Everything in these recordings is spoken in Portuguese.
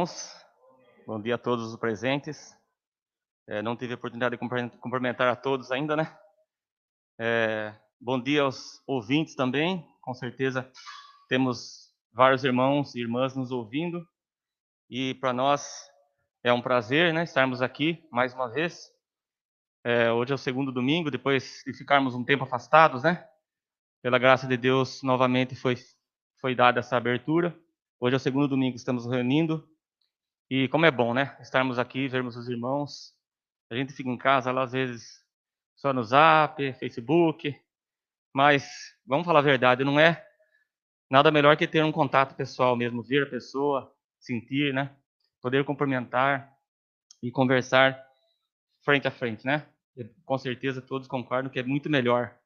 irmãos. Bom dia a todos os presentes. É, não tive a oportunidade de cumprimentar a todos ainda, né? É, bom dia aos ouvintes também. Com certeza temos vários irmãos e irmãs nos ouvindo. E para nós é um prazer, né, estarmos aqui mais uma vez. É, hoje é o segundo domingo, depois de ficarmos um tempo afastados, né? Pela graça de Deus, novamente foi foi dada essa abertura. Hoje é o segundo domingo que estamos reunindo. E como é bom, né? Estarmos aqui, vermos os irmãos. A gente fica em casa lá, às vezes, só no Zap, Facebook. Mas, vamos falar a verdade, não é nada melhor que ter um contato pessoal mesmo, ver a pessoa, sentir, né? Poder cumprimentar e conversar frente a frente, né? Com certeza todos concordam que é muito melhor.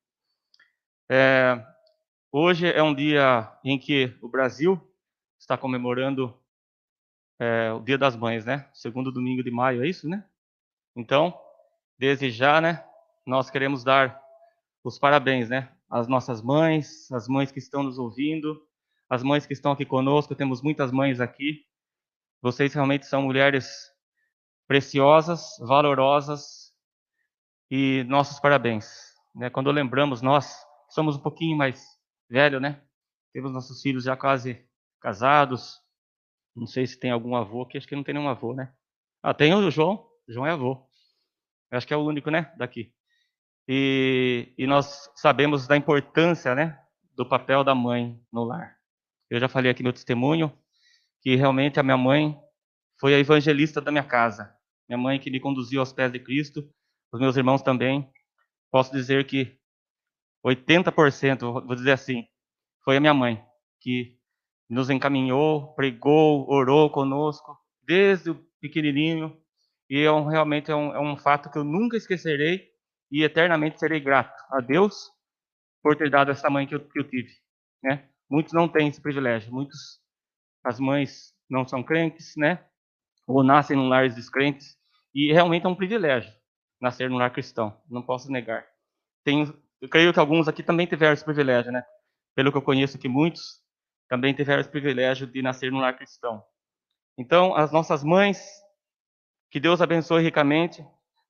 É, Hoje é um dia em que o Brasil está comemorando é, o Dia das Mães, né? Segundo domingo de maio, é isso, né? Então, desde já, né? Nós queremos dar os parabéns, né? Às nossas mães, as mães que estão nos ouvindo, as mães que estão aqui conosco. Temos muitas mães aqui. Vocês realmente são mulheres preciosas, valorosas e nossos parabéns. Né? Quando lembramos, nós somos um pouquinho mais velho, né? Temos nossos filhos já quase casados. Não sei se tem algum avô aqui, acho que não tem nenhum avô, né? Ah, tem o João. João é avô. acho que é o único, né? Daqui. E, e nós sabemos da importância, né? Do papel da mãe no lar. Eu já falei aqui no testemunho que realmente a minha mãe foi a evangelista da minha casa. Minha mãe que me conduziu aos pés de Cristo. Os meus irmãos também. Posso dizer que 80%, vou dizer assim, foi a minha mãe que nos encaminhou, pregou, orou conosco desde o pequenininho. E é um, realmente é um, é um fato que eu nunca esquecerei e eternamente serei grato a Deus por ter dado essa mãe que eu, que eu tive. Né? Muitos não têm esse privilégio. Muitos, as mães não são crentes, né? Ou nascem em lares descrentes. E realmente é um privilégio nascer num lar cristão. Não posso negar. Tenho eu creio que alguns aqui também tiveram esse privilégio, né? Pelo que eu conheço que muitos também tiveram esse privilégio de nascer num lar cristão. Então, as nossas mães, que Deus abençoe ricamente,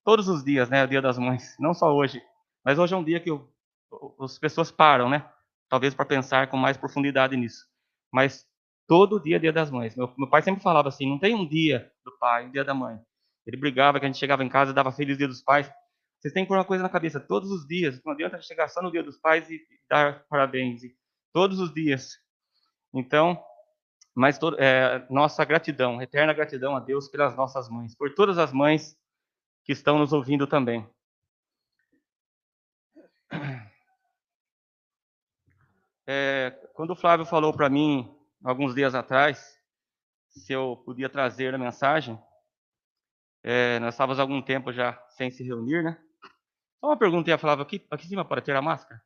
todos os dias, né? O Dia das Mães, não só hoje, mas hoje é um dia que as pessoas param, né? Talvez para pensar com mais profundidade nisso. Mas todo dia é Dia das Mães. Meu, meu pai sempre falava assim: não tem um dia do pai, um dia da mãe. Ele brigava que a gente chegava em casa e dava Feliz Dia dos Pais. Vocês têm que pôr uma coisa na cabeça todos os dias. Não adianta chegar só no dia dos pais e dar parabéns. Todos os dias. Então, mas é, nossa gratidão, eterna gratidão a Deus pelas nossas mães, por todas as mães que estão nos ouvindo também. É, quando o Flávio falou para mim, alguns dias atrás, se eu podia trazer a mensagem, é, nós estávamos algum tempo já sem se reunir, né? Só uma pergunta ia falar aqui, aqui em cima para tirar a máscara?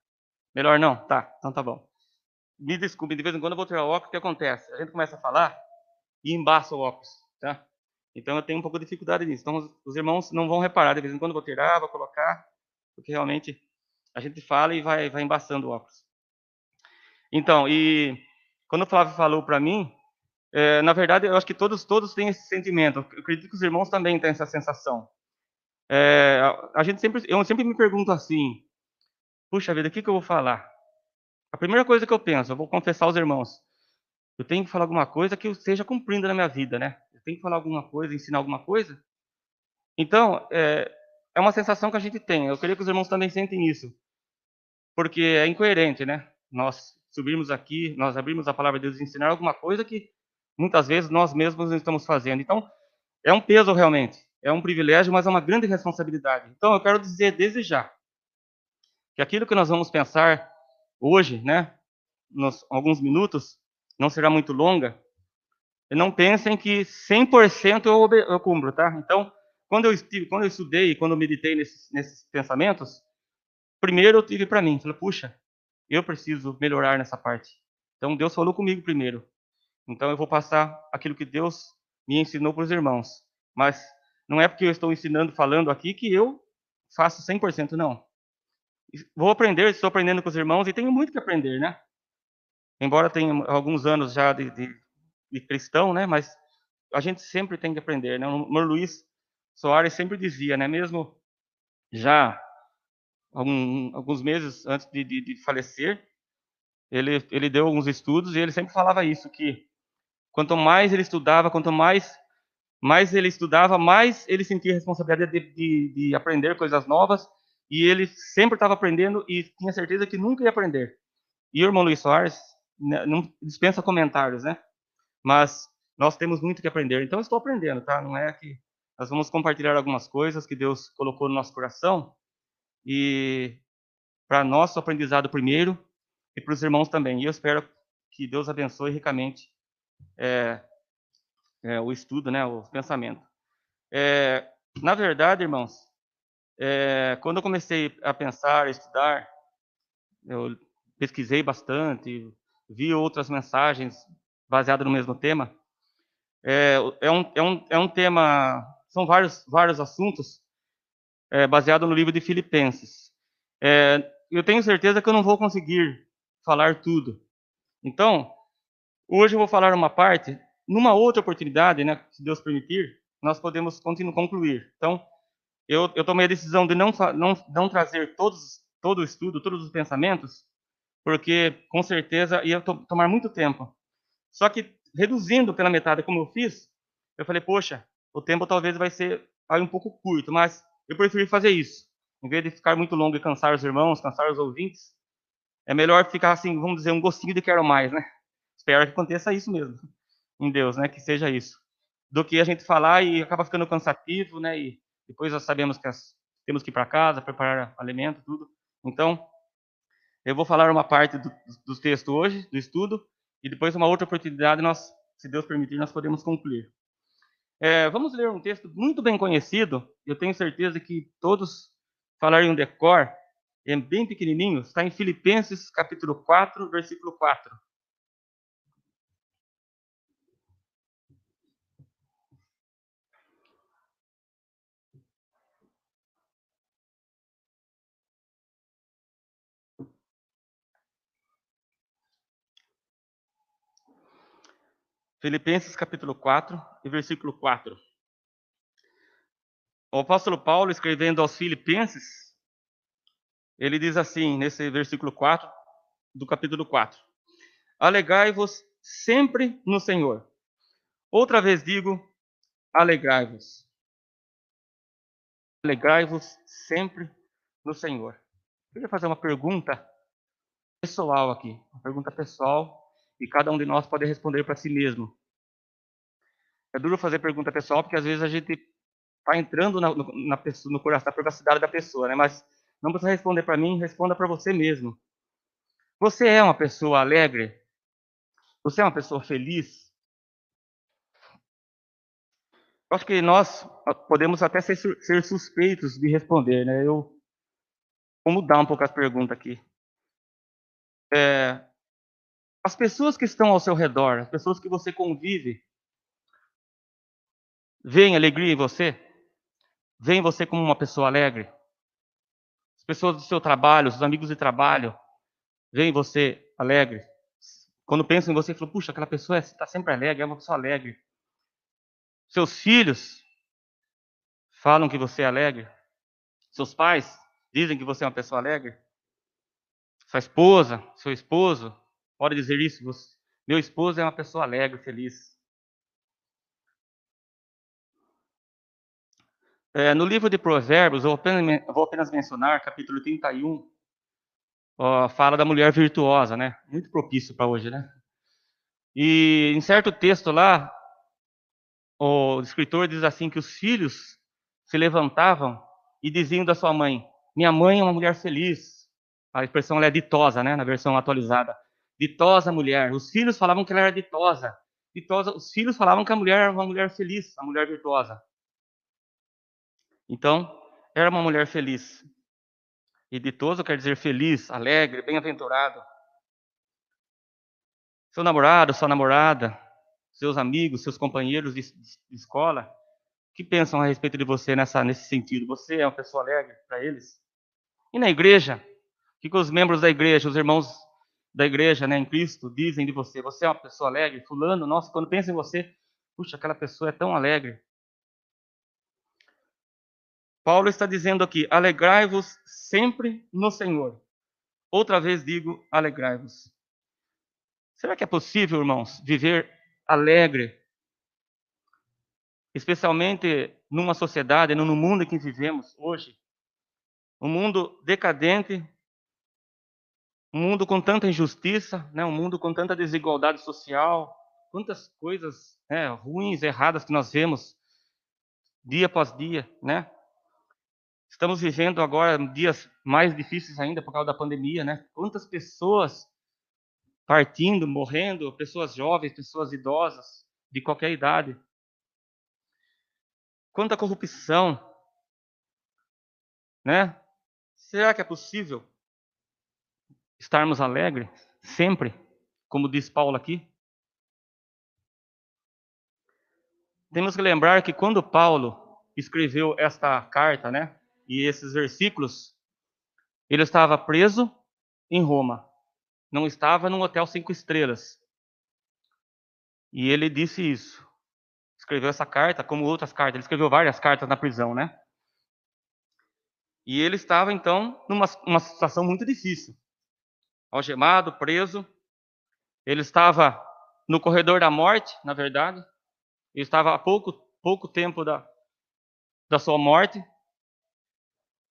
Melhor não? Tá, então tá bom. Me desculpe, de vez em quando eu vou tirar o óculos, o que acontece? A gente começa a falar e embaça o óculos, tá? Então eu tenho um pouco de dificuldade nisso. Então os irmãos não vão reparar, de vez em quando eu vou tirar, vou colocar, porque realmente a gente fala e vai, vai embaçando o óculos. Então, e quando o Flávio falou para mim, é, na verdade eu acho que todos, todos têm esse sentimento. Eu acredito que os irmãos também têm essa sensação. É, a gente sempre, eu sempre me pergunto assim: puxa vida, o que, que eu vou falar? A primeira coisa que eu penso, eu vou confessar aos irmãos, eu tenho que falar alguma coisa que eu esteja cumprindo na minha vida, né? Eu tenho que falar alguma coisa, ensinar alguma coisa. Então, é, é uma sensação que a gente tem. Eu queria que os irmãos também sentem isso, porque é incoerente, né? Nós subirmos aqui, nós abrimos a palavra de Deus e ensinar alguma coisa que muitas vezes nós mesmos não estamos fazendo. Então, é um peso realmente é um privilégio, mas é uma grande responsabilidade. Então, eu quero dizer desde já que aquilo que nós vamos pensar hoje, né, nos alguns minutos, não será muito longa. E não pensem que 100% eu, eu cumpro, tá? Então, quando eu, estive, quando eu estudei, quando eu meditei nesses, nesses pensamentos, primeiro eu tive para mim, falei, puxa, eu preciso melhorar nessa parte. Então, Deus falou comigo primeiro. Então, eu vou passar aquilo que Deus me ensinou para os irmãos. Mas não é porque eu estou ensinando, falando aqui, que eu faço 100%, não. Vou aprender, estou aprendendo com os irmãos e tenho muito que aprender, né? Embora tenha alguns anos já de, de, de cristão, né? Mas a gente sempre tem que aprender, né? O Mor Luiz Soares sempre dizia, né? Mesmo já algum, alguns meses antes de, de, de falecer, ele, ele deu alguns estudos e ele sempre falava isso, que quanto mais ele estudava, quanto mais mais ele estudava, mais ele sentia responsabilidade de, de, de aprender coisas novas, e ele sempre estava aprendendo e tinha certeza que nunca ia aprender. E o irmão Luiz Soares né, não dispensa comentários, né? Mas nós temos muito que aprender. Então, estou aprendendo, tá? Não é que nós vamos compartilhar algumas coisas que Deus colocou no nosso coração e para nosso aprendizado primeiro e para os irmãos também. E eu espero que Deus abençoe ricamente é, é, o estudo, né, o pensamento. É, na verdade, irmãos, é, quando eu comecei a pensar, a estudar, eu pesquisei bastante, vi outras mensagens baseadas no mesmo tema. É, é, um, é, um, é um tema, são vários, vários assuntos é, baseados no livro de Filipenses. É, eu tenho certeza que eu não vou conseguir falar tudo. Então, hoje eu vou falar uma parte numa outra oportunidade, né, se Deus permitir, nós podemos continuar concluir. Então, eu, eu tomei a decisão de não, não, não trazer todos, todo o estudo, todos os pensamentos, porque com certeza ia to tomar muito tempo. Só que reduzindo pela metade como eu fiz, eu falei, poxa, o tempo talvez vai ser aí um pouco curto, mas eu preferi fazer isso. Em vez de ficar muito longo e cansar os irmãos, cansar os ouvintes, é melhor ficar assim, vamos dizer, um gostinho de quero mais, né? Espero que aconteça isso mesmo em Deus, né? Que seja isso. Do que a gente falar e acaba ficando cansativo, né? E depois nós sabemos que as, temos que ir para casa, preparar alimento, tudo. Então, eu vou falar uma parte do, do texto hoje, do estudo, e depois uma outra oportunidade, nós, se Deus permitir, nós podemos concluir. É, vamos ler um texto muito bem conhecido, eu tenho certeza que todos falarem um decor, é bem pequenininho, está em Filipenses capítulo 4, versículo 4. Filipenses capítulo 4 e versículo 4. O apóstolo Paulo, escrevendo aos Filipenses, ele diz assim, nesse versículo 4 do capítulo 4: Alegai-vos sempre no Senhor. Outra vez digo, alegrai-vos. Alegrai-vos sempre no Senhor. Eu queria fazer uma pergunta pessoal aqui, uma pergunta pessoal e cada um de nós pode responder para si mesmo. É duro fazer pergunta pessoal, porque às vezes a gente está entrando na, na, pessoa, no coração, na privacidade da pessoa, né? Mas não precisa responder para mim, responda para você mesmo. Você é uma pessoa alegre? Você é uma pessoa feliz? Eu acho que nós podemos até ser, ser suspeitos de responder, né? Eu vou mudar um pouco as perguntas aqui. É, as pessoas que estão ao seu redor, as pessoas que você convive, veem alegria em você? Veem você como uma pessoa alegre? As pessoas do seu trabalho, os amigos de trabalho, veem você alegre? Quando pensam em você, falam, puxa, aquela pessoa está sempre alegre, é uma pessoa alegre. Seus filhos falam que você é alegre. Seus pais dizem que você é uma pessoa alegre. Sua esposa, seu esposo, Pode dizer isso? Meu esposo é uma pessoa alegre, feliz. É, no livro de Provérbios, eu apenas, vou apenas mencionar, capítulo 31, ó, fala da mulher virtuosa, né? Muito propício para hoje, né? E em certo texto lá, o escritor diz assim que os filhos se levantavam e diziam da sua mãe: Minha mãe é uma mulher feliz. A expressão é ditosa, né? Na versão atualizada ditosa mulher. Os filhos falavam que ela era ditosa. ditosa. Os filhos falavam que a mulher era uma mulher feliz, a mulher virtuosa. Então, era uma mulher feliz. E ditoso quer dizer feliz, alegre, bem-aventurado. Seu namorado, sua namorada, seus amigos, seus companheiros de, de escola, que pensam a respeito de você nessa, nesse sentido? Você é uma pessoa alegre para eles? E na igreja? O que os membros da igreja, os irmãos da igreja, né, em Cristo, dizem de você, você é uma pessoa alegre, fulano, nossa, quando pensa em você, Puxa, aquela pessoa é tão alegre. Paulo está dizendo aqui: alegrai-vos sempre no Senhor. Outra vez digo: alegrai-vos. Será que é possível, irmãos, viver alegre? Especialmente numa sociedade, no mundo em que vivemos hoje. Um mundo decadente, um mundo com tanta injustiça, né? um mundo com tanta desigualdade social, quantas coisas né, ruins, erradas que nós vemos dia após dia, né? Estamos vivendo agora dias mais difíceis ainda por causa da pandemia, né? Quantas pessoas partindo, morrendo, pessoas jovens, pessoas idosas, de qualquer idade. Quanta corrupção, né? Será que é possível estarmos alegres sempre, como diz Paulo aqui? Temos que lembrar que quando Paulo escreveu esta carta, né, e esses versículos, ele estava preso em Roma, não estava num hotel cinco estrelas. E ele disse isso. Escreveu essa carta, como outras cartas. Ele escreveu várias cartas na prisão, né? E ele estava, então, numa uma situação muito difícil. Algemado, preso. Ele estava no corredor da morte, na verdade. Ele estava há pouco, pouco tempo da, da sua morte.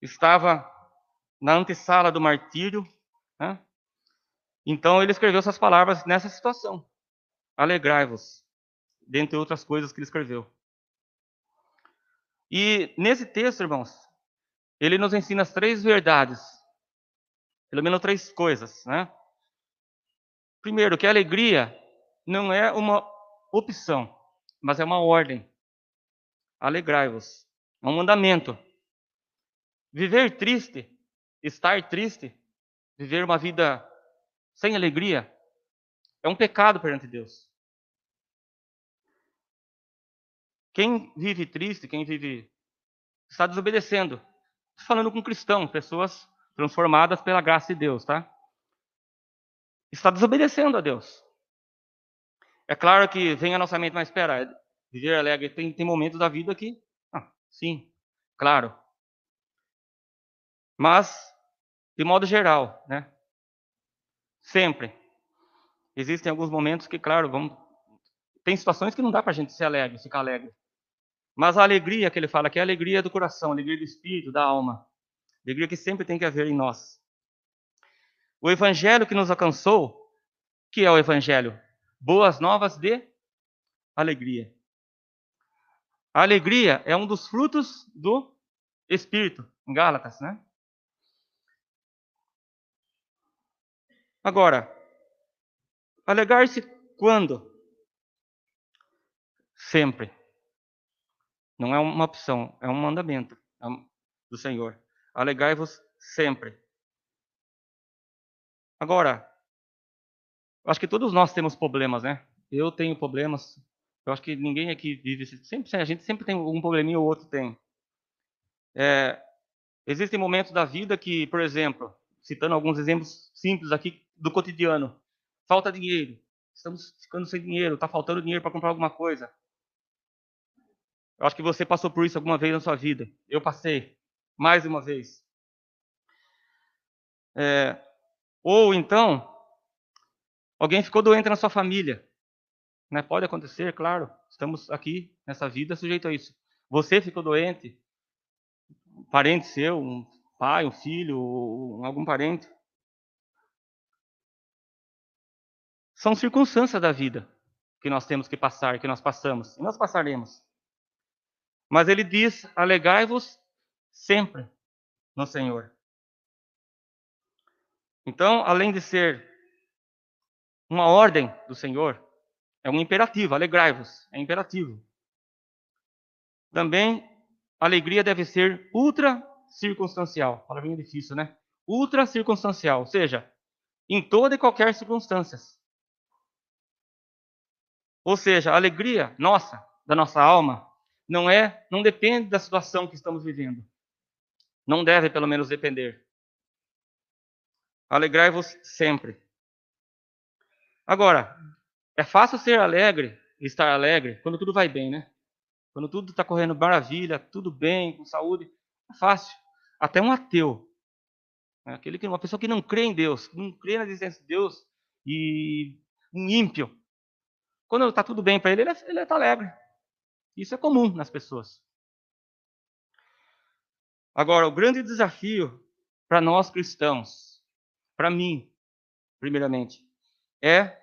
Estava na antessala do martírio. Né? Então ele escreveu essas palavras nessa situação. Alegrai-vos, dentre outras coisas que ele escreveu. E nesse texto, irmãos, ele nos ensina as três verdades. Pelo menos três coisas, né? Primeiro, que a alegria não é uma opção mas é uma ordem. Alegrai-vos. É um mandamento. Viver triste, estar triste, viver uma vida sem alegria, é um pecado perante Deus. Quem vive triste, quem vive. está desobedecendo. Estou falando com cristão, pessoas transformadas pela graça de Deus, tá? Está desobedecendo a Deus. É claro que vem a nossa mente, mas espera, viver alegre tem, tem momentos da vida que, ah, sim, claro. Mas, de modo geral, né? Sempre. Existem alguns momentos que, claro, vamos, tem situações que não dá para a gente ser alegre, ficar alegre. Mas a alegria que ele fala aqui é a alegria do coração, a alegria do espírito, da alma. Alegria que sempre tem que haver em nós. O evangelho que nos alcançou, que é o evangelho? boas novas de alegria. A alegria é um dos frutos do Espírito, em Gálatas, né? Agora, alegar-se quando? Sempre. Não é uma opção, é um mandamento é do Senhor. Alegai-vos sempre. Agora, acho que todos nós temos problemas, né? Eu tenho problemas. Eu acho que ninguém aqui vive. Sempre, a gente sempre tem um probleminha ou outro tem. É, existem momentos da vida que, por exemplo, citando alguns exemplos simples aqui do cotidiano, falta dinheiro. Estamos ficando sem dinheiro, está faltando dinheiro para comprar alguma coisa. Eu acho que você passou por isso alguma vez na sua vida. Eu passei, mais uma vez. É, ou então, Alguém ficou doente na sua família. Né? Pode acontecer, claro. Estamos aqui nessa vida sujeito a isso. Você ficou doente, um parente seu, um pai, um filho, algum parente. São circunstâncias da vida que nós temos que passar, que nós passamos, e nós passaremos. Mas ele diz: alegai-vos sempre no Senhor. Então, além de ser uma ordem do Senhor. É um imperativo, alegrai-vos, é imperativo. Também, a alegria deve ser ultra circunstancial. Palavrinha difícil, né? Ultra circunstancial, ou seja, em toda e qualquer circunstância. Ou seja, a alegria nossa, da nossa alma, não é, não depende da situação que estamos vivendo. Não deve, pelo menos, depender. Alegrai-vos sempre. Agora, é fácil ser alegre estar alegre quando tudo vai bem, né? Quando tudo está correndo maravilha, tudo bem, com saúde, é fácil. Até um ateu, né? aquele que uma pessoa que não crê em Deus, não crê na existência de Deus e um ímpio, quando está tudo bem para ele, ele está alegre. Isso é comum nas pessoas. Agora, o grande desafio para nós cristãos, para mim, primeiramente, é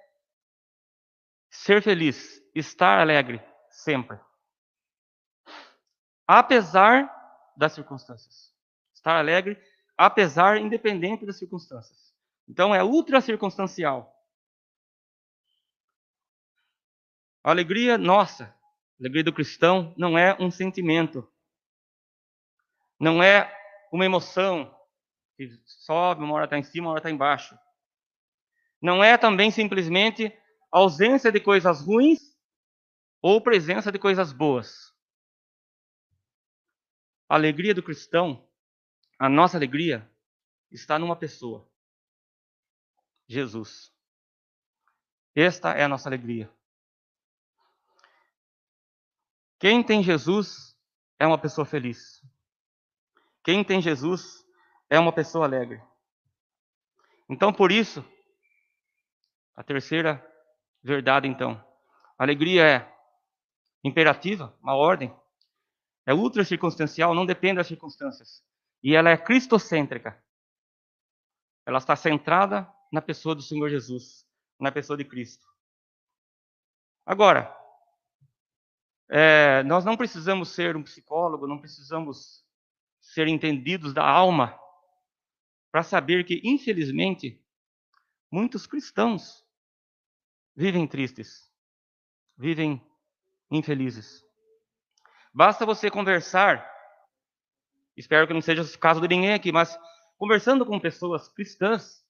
ser feliz, estar alegre sempre. Apesar das circunstâncias. Estar alegre, apesar, independente das circunstâncias. Então é ultra circunstancial. A alegria nossa, a alegria do cristão, não é um sentimento. Não é uma emoção que sobe, uma hora está em cima, uma hora está embaixo. Não é também simplesmente ausência de coisas ruins ou presença de coisas boas. A alegria do cristão, a nossa alegria, está numa pessoa: Jesus. Esta é a nossa alegria. Quem tem Jesus é uma pessoa feliz. Quem tem Jesus é uma pessoa alegre. Então, por isso, a terceira verdade, então, alegria é imperativa, uma ordem, é ultra circunstancial, não depende das circunstâncias. E ela é cristocêntrica. Ela está centrada na pessoa do Senhor Jesus, na pessoa de Cristo. Agora, é, nós não precisamos ser um psicólogo, não precisamos ser entendidos da alma para saber que, infelizmente, muitos cristãos vivem tristes, vivem infelizes. Basta você conversar, espero que não seja o caso de ninguém aqui, mas conversando com pessoas cristãs,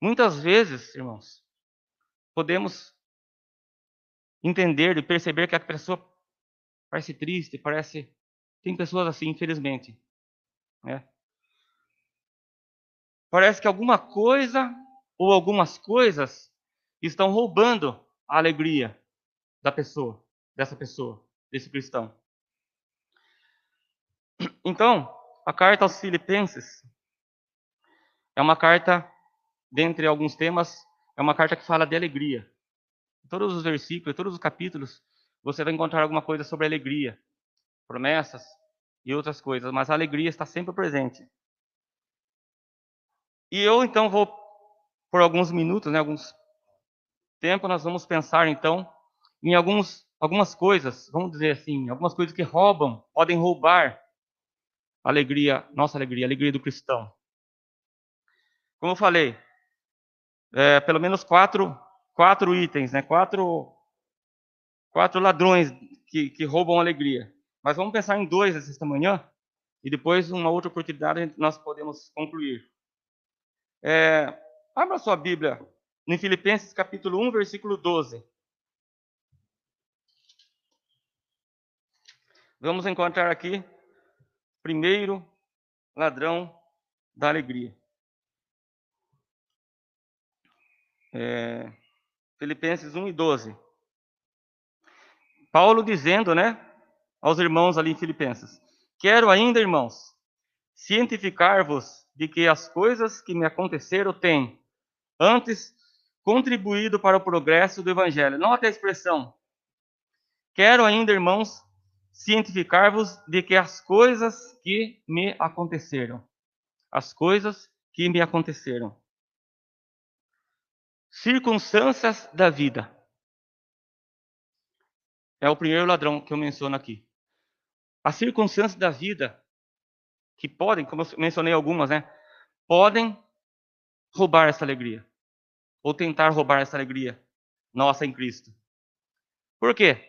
muitas vezes, irmãos, podemos entender e perceber que a pessoa parece triste, parece. Tem pessoas assim, infelizmente. Né? Parece que alguma coisa ou algumas coisas estão roubando a alegria da pessoa, dessa pessoa, desse cristão. Então, a carta aos Filipenses é uma carta, dentre alguns temas, é uma carta que fala de alegria. Todos os versículos, todos os capítulos, você vai encontrar alguma coisa sobre alegria, promessas e outras coisas, mas a alegria está sempre presente. E eu então vou, por alguns minutos, né, alguns tempo, nós vamos pensar então em alguns, algumas coisas, vamos dizer assim, algumas coisas que roubam, podem roubar a alegria, nossa alegria, a alegria do cristão. Como eu falei, é, pelo menos quatro, quatro itens, né? quatro, quatro ladrões que, que roubam a alegria. Mas vamos pensar em dois esta manhã, e depois, uma outra oportunidade, nós podemos concluir. É, abra sua Bíblia em Filipenses capítulo 1, versículo 12. Vamos encontrar aqui primeiro ladrão da alegria. É, Filipenses 1 e 12. Paulo dizendo, né, aos irmãos ali em Filipenses: Quero ainda, irmãos, cientificar-vos de que as coisas que me aconteceram têm, antes, contribuído para o progresso do evangelho. Nota a expressão. Quero ainda, irmãos, cientificar-vos de que as coisas que me aconteceram, as coisas que me aconteceram, circunstâncias da vida. É o primeiro ladrão que eu menciono aqui. As circunstâncias da vida que podem, como eu mencionei algumas, né, podem roubar essa alegria ou tentar roubar essa alegria nossa em Cristo. Por quê?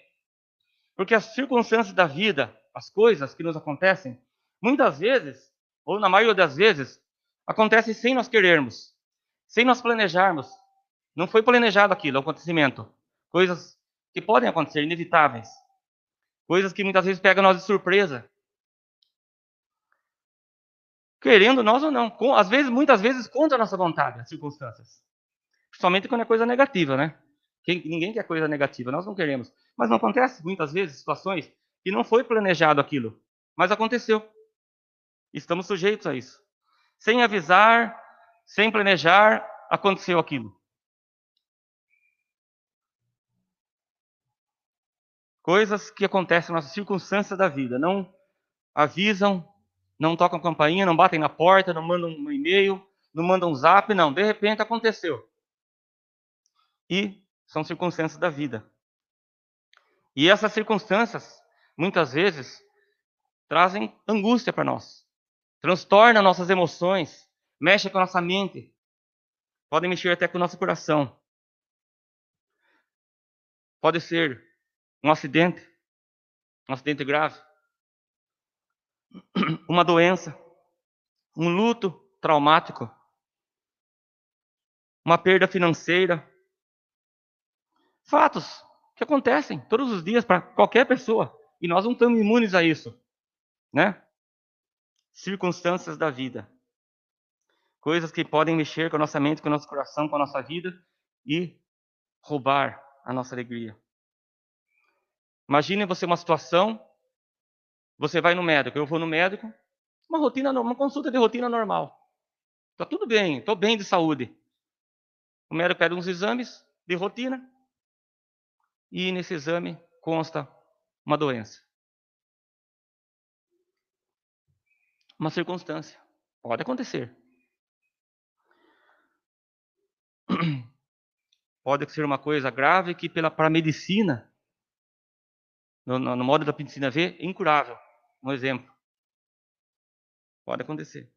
Porque as circunstâncias da vida, as coisas que nos acontecem, muitas vezes, ou na maioria das vezes, acontecem sem nós querermos, sem nós planejarmos. Não foi planejado aquilo, o acontecimento. Coisas que podem acontecer, inevitáveis. Coisas que muitas vezes pegam nós de surpresa. Querendo nós ou não. Às vezes, muitas vezes, contra a nossa vontade, as circunstâncias. Principalmente quando é coisa negativa, né? Quem, ninguém quer coisa negativa, nós não queremos. Mas não acontece muitas vezes situações que não foi planejado aquilo, mas aconteceu. Estamos sujeitos a isso. Sem avisar, sem planejar, aconteceu aquilo. Coisas que acontecem nas circunstâncias da vida, não avisam, não tocam campainha, não batem na porta, não mandam um e-mail, não mandam um zap, não. De repente aconteceu. E são circunstâncias da vida. E essas circunstâncias, muitas vezes, trazem angústia para nós, transtornam nossas emoções, mexem com a nossa mente, podem mexer até com o nosso coração. Pode ser um acidente, um acidente grave, uma doença, um luto traumático, uma perda financeira. Fatos que acontecem todos os dias para qualquer pessoa e nós não estamos imunes a isso, né? Circunstâncias da vida. Coisas que podem mexer com a nossa mente, com o nosso coração, com a nossa vida e roubar a nossa alegria. Imagine você uma situação, você vai no médico, eu vou no médico, uma rotina, uma consulta de rotina normal. Está tudo bem, estou bem de saúde. O médico pede uns exames de rotina e nesse exame consta uma doença. Uma circunstância. Pode acontecer. Pode ser uma coisa grave que pela para a medicina no, no, no modo da medicina ver, incurável. Um exemplo. Pode acontecer.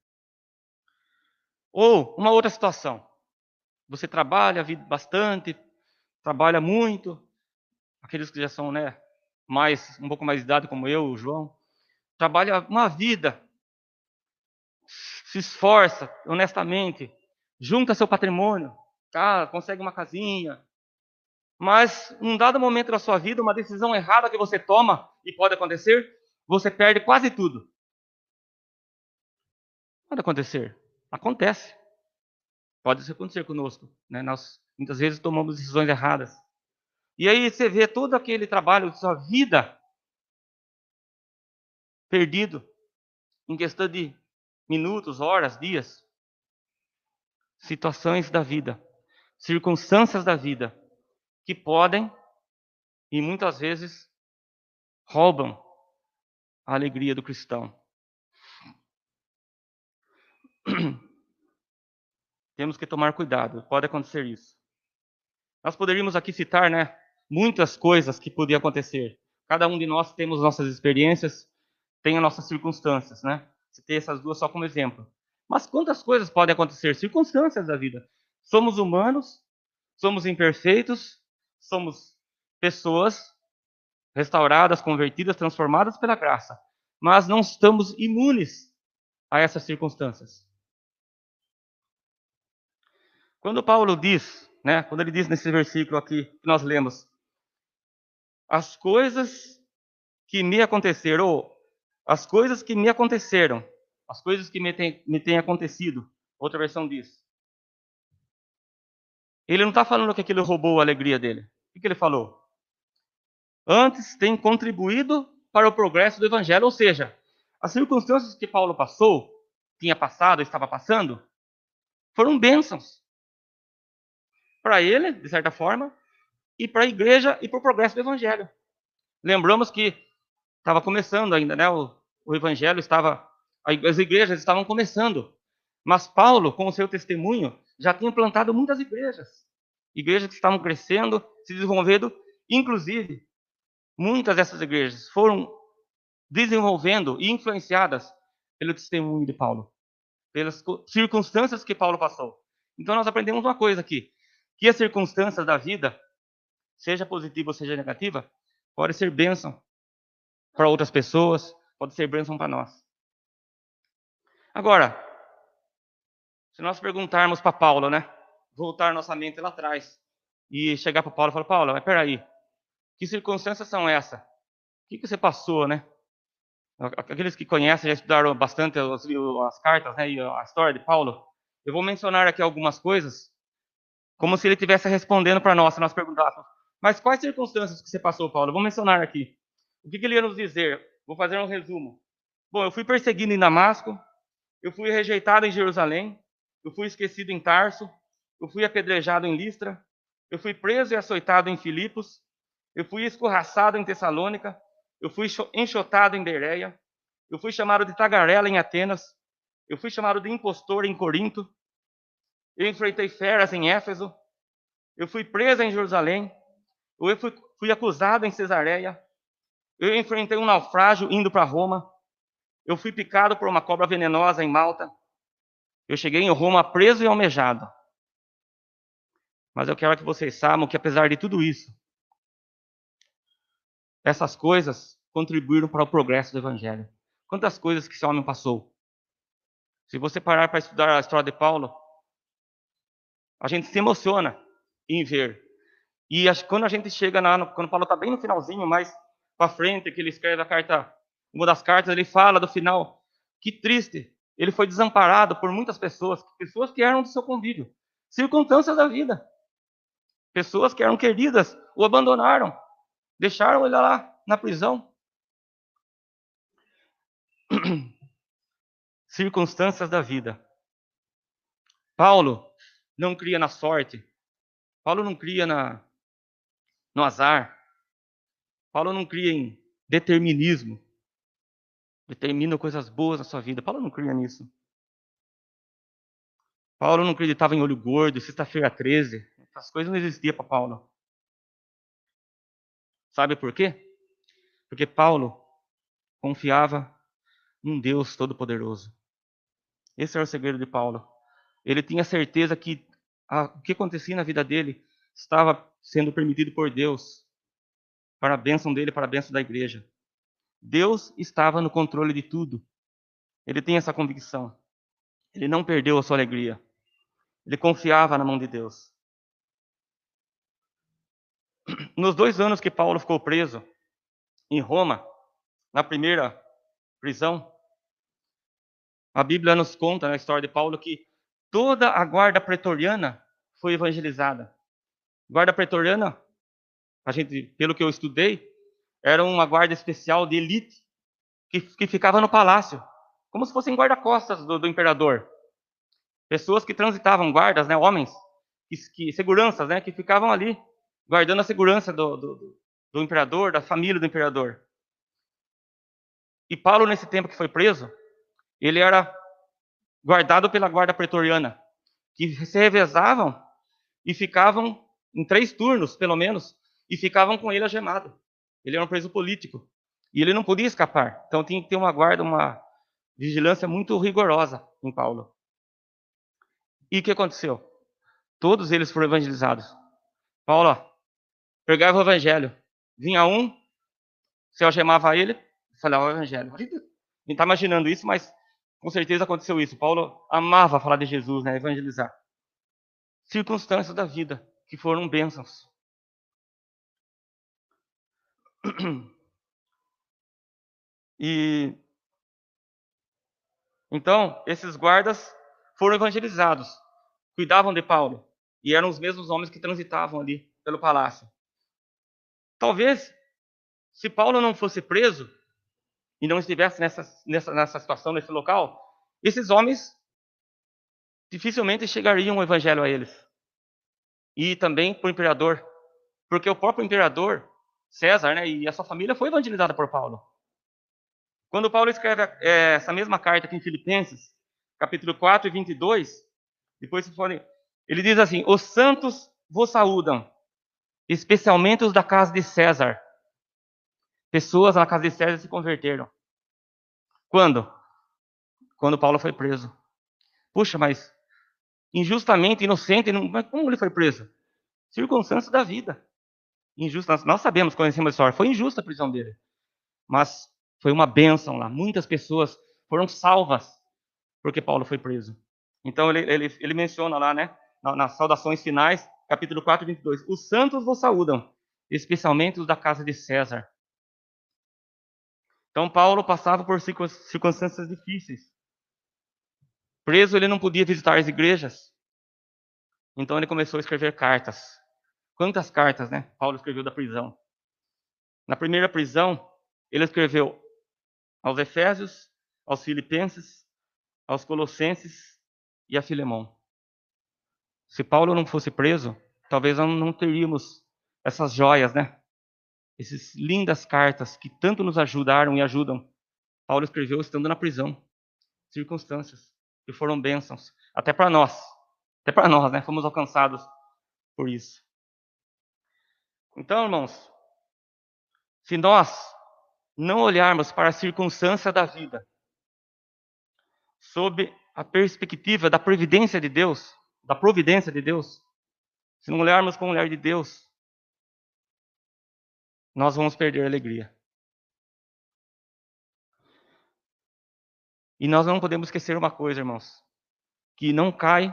Ou uma outra situação. Você trabalha bastante, trabalha muito. Aqueles que já são, né, mais um pouco mais de idade como eu, o João, trabalha uma vida. Se esforça honestamente, junta seu patrimônio, tá? consegue uma casinha, mas, num dado momento da sua vida, uma decisão errada que você toma, e pode acontecer, você perde quase tudo. Pode acontecer. Acontece. Pode acontecer conosco. Né? Nós, muitas vezes, tomamos decisões erradas. E aí você vê todo aquele trabalho de sua vida perdido em questão de minutos, horas, dias. Situações da vida, circunstâncias da vida que podem e muitas vezes roubam a alegria do cristão. Temos que tomar cuidado, pode acontecer isso. Nós poderíamos aqui citar, né, muitas coisas que podiam acontecer. Cada um de nós temos nossas experiências, tem as nossas circunstâncias, né? Citei essas duas só como exemplo. Mas quantas coisas podem acontecer? Circunstâncias da vida. Somos humanos, somos imperfeitos, somos pessoas restauradas, convertidas, transformadas pela graça, mas não estamos imunes a essas circunstâncias. Quando Paulo diz, né, quando ele diz nesse versículo aqui que nós lemos, as coisas que me aconteceram, ou as coisas que me aconteceram, as coisas que me têm me tem acontecido, outra versão diz. Ele não está falando que aquilo roubou a alegria dele. O que ele falou? Antes tem contribuído para o progresso do evangelho, ou seja, as circunstâncias que Paulo passou, tinha passado, estava passando, foram bênçãos para ele, de certa forma, e para a igreja e para o progresso do evangelho. Lembramos que estava começando ainda, né? O, o evangelho estava, as igrejas estavam começando, mas Paulo, com o seu testemunho, já tinha plantado muitas igrejas igrejas que estavam crescendo, se desenvolvendo, inclusive, muitas dessas igrejas foram desenvolvendo e influenciadas pelo testemunho de Paulo, pelas circunstâncias que Paulo passou. Então nós aprendemos uma coisa aqui, que as circunstâncias da vida, seja positiva ou seja negativa, pode ser bênção para outras pessoas, pode ser bênção para nós. Agora, se nós perguntarmos para Paulo, né? Voltar nossa mente lá atrás e chegar para Paulo e falar: Paulo, mas peraí, que circunstâncias são essas? O que, que você passou, né? Aqueles que conhecem, já estudaram bastante as, as cartas né, e a história de Paulo, eu vou mencionar aqui algumas coisas Como se ele estivesse respondendo para nós, se nós perguntássemos, mas quais circunstâncias que você passou, Paulo? Vou mencionar aqui. O que, que ele ia nos dizer? Vou fazer um resumo. Bom, eu fui perseguido em Damasco, eu fui rejeitado em Jerusalém, eu fui esquecido em Tarso, eu fui apedrejado em Listra, eu fui preso e açoitado em Filipos, eu fui escorraçado em Tessalônica, eu fui enxotado em Bereia, eu fui chamado de tagarela em Atenas, eu fui chamado de impostor em Corinto, eu enfrentei feras em Éfeso, eu fui preso em Jerusalém, eu fui, fui acusado em Cesareia. Eu enfrentei um naufrágio indo para Roma. Eu fui picado por uma cobra venenosa em Malta. Eu cheguei em Roma preso e almejado. Mas eu quero que vocês saibam que, apesar de tudo isso, essas coisas contribuíram para o progresso do Evangelho. Quantas coisas que esse homem passou. Se você parar para estudar a história de Paulo, a gente se emociona em ver. E quando a gente chega na, quando Paulo está bem no finalzinho, mais para frente, que ele escreve a carta, uma das cartas, ele fala do final, que triste, ele foi desamparado por muitas pessoas, pessoas que eram do seu convívio, circunstâncias da vida, pessoas que eram queridas, o abandonaram, deixaram ele lá na prisão. circunstâncias da vida. Paulo não cria na sorte. Paulo não cria na, no azar. Paulo não cria em determinismo. Determina coisas boas na sua vida. Paulo não cria nisso. Paulo não acreditava em olho gordo, sexta-feira 13. Essas coisas não existiam para Paulo. Sabe por quê? Porque Paulo confiava num Deus todo-poderoso. Esse era o segredo de Paulo. Ele tinha certeza que a, o que acontecia na vida dele estava sendo permitido por Deus para a bênção dele, para a bênção da igreja. Deus estava no controle de tudo. Ele tem essa convicção. Ele não perdeu a sua alegria. Ele confiava na mão de Deus. Nos dois anos que Paulo ficou preso em Roma, na primeira prisão, a Bíblia nos conta na história de Paulo que toda a guarda pretoriana foi evangelizada. Guarda pretoriana, a gente, pelo que eu estudei, era uma guarda especial de elite que, que ficava no palácio, como se fossem guarda-costas do, do, imperador. Pessoas que transitavam, guardas, né, homens, que, que, seguranças, né, que ficavam ali guardando a segurança do, do, do imperador, da família do imperador. E Paulo, nesse tempo que foi preso, ele era guardado pela guarda pretoriana, que se revezavam e ficavam em três turnos, pelo menos, e ficavam com ele algemado. Ele era um preso político. E ele não podia escapar. Então tinha que ter uma guarda, uma vigilância muito rigorosa em Paulo. E o que aconteceu? Todos eles foram evangelizados. Paulo pregava o evangelho. Vinha um, se algemava ele, falava o evangelho. Não está imaginando isso, mas com certeza aconteceu isso. Paulo amava falar de Jesus, né, evangelizar. Circunstâncias da vida que foram bênçãos. E então, esses guardas foram evangelizados, cuidavam de Paulo, e eram os mesmos homens que transitavam ali pelo palácio. Talvez, se Paulo não fosse preso e não estivesse nessa, nessa, nessa situação, nesse local, esses homens dificilmente chegariam o evangelho a eles e também para o imperador, porque o próprio imperador César, né, e a sua família foi evangelizada por Paulo. Quando Paulo escreve é, essa mesma carta aqui em Filipenses, capítulo 4 e 22, depois ele diz assim: Os santos vos saúdam, especialmente os da casa de César. Pessoas na casa de César se converteram. Quando? Quando Paulo foi preso. Puxa, mas injustamente inocente. Mas como ele foi preso? Circunstâncias da vida. Injusta. Nós sabemos, conhecemos a história. Foi injusta a prisão dele. Mas foi uma bênção lá. Muitas pessoas foram salvas porque Paulo foi preso. Então ele, ele, ele menciona lá, né, nas saudações finais, capítulo 4, 22. Os santos vos saúdam, especialmente os da casa de César. Então Paulo passava por circunstâncias difíceis. Preso, ele não podia visitar as igrejas. Então ele começou a escrever cartas. Quantas cartas, né? Paulo escreveu da prisão. Na primeira prisão, ele escreveu aos Efésios, aos Filipenses, aos Colossenses e a Filemão. Se Paulo não fosse preso, talvez não teríamos essas joias, né? Essas lindas cartas que tanto nos ajudaram e ajudam. Paulo escreveu estando na prisão. Circunstâncias que foram bênçãos, até para nós. Até para nós, né? Fomos alcançados por isso. Então, irmãos, se nós não olharmos para a circunstância da vida sob a perspectiva da providência de Deus, da providência de Deus, se não olharmos com o olhar de Deus, nós vamos perder a alegria. E nós não podemos esquecer uma coisa, irmãos, que não cai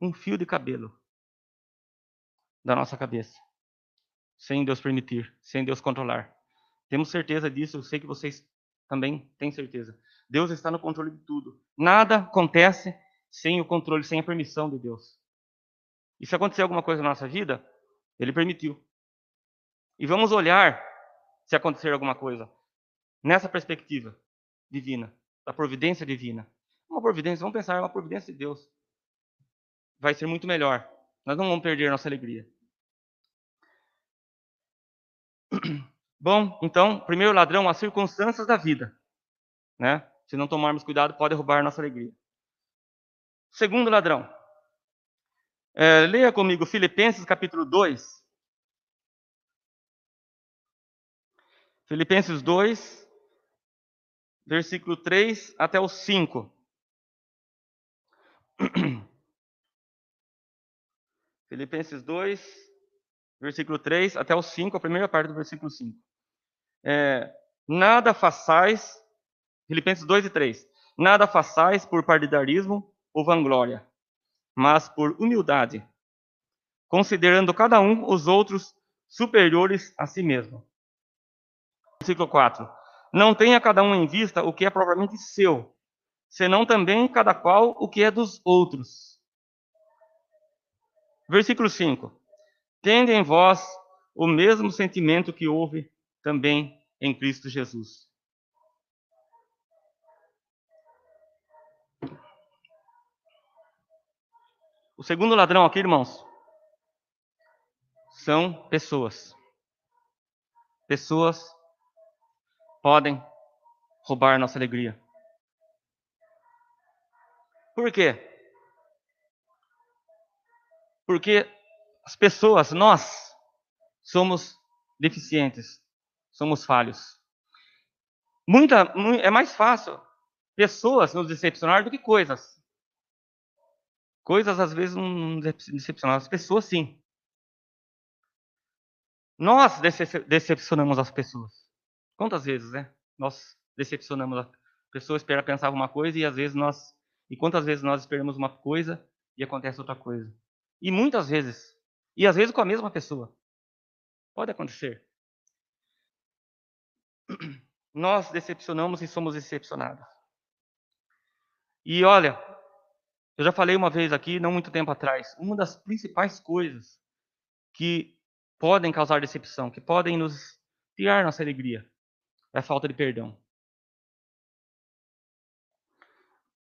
um fio de cabelo da nossa cabeça, sem Deus permitir, sem Deus controlar. Temos certeza disso, eu sei que vocês também têm certeza. Deus está no controle de tudo. Nada acontece sem o controle, sem a permissão de Deus. E se acontecer alguma coisa na nossa vida, Ele permitiu. E vamos olhar se acontecer alguma coisa nessa perspectiva divina, da providência divina. Uma providência, vamos pensar, é uma providência de Deus. Vai ser muito melhor. Nós não vamos perder nossa alegria. Bom, então, primeiro ladrão, as circunstâncias da vida. Né? Se não tomarmos cuidado, pode roubar nossa alegria. Segundo ladrão. É, leia comigo Filipenses capítulo 2. Filipenses 2, versículo 3 até o 5. Filipenses 2, versículo 3 até o 5, a primeira parte do versículo 5. É, nada façais, Filipenses 2 e 3. Nada façais por partidarismo ou vanglória, mas por humildade, considerando cada um os outros superiores a si mesmo. Versículo 4. Não tenha cada um em vista o que é propriamente seu, senão também cada qual o que é dos outros. Versículo 5. Tende em vós o mesmo sentimento que houve também em Cristo Jesus. O segundo ladrão aqui, irmãos, são pessoas. Pessoas podem roubar nossa alegria. Por quê? Porque as pessoas, nós, somos deficientes, somos falhos. Muita, é mais fácil pessoas nos decepcionar do que coisas. Coisas às vezes não decepcionam, as pessoas sim. Nós decepcionamos as pessoas. Quantas vezes, né? Nós decepcionamos a pessoa, espera pensar uma coisa e às vezes nós. E quantas vezes nós esperamos uma coisa e acontece outra coisa? E muitas vezes. E às vezes com a mesma pessoa. Pode acontecer. Nós decepcionamos e somos decepcionados. E olha, eu já falei uma vez aqui, não muito tempo atrás, uma das principais coisas que podem causar decepção, que podem nos tirar nossa alegria, é a falta de perdão.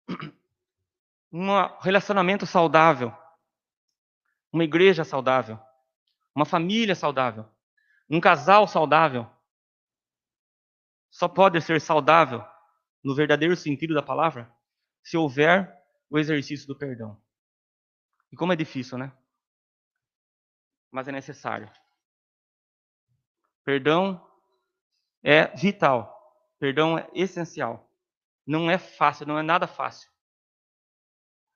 Um relacionamento saudável, uma igreja saudável, uma família saudável, um casal saudável, só pode ser saudável, no verdadeiro sentido da palavra, se houver o exercício do perdão. E como é difícil, né? Mas é necessário. Perdão é vital. Perdão é essencial. Não é fácil, não é nada fácil.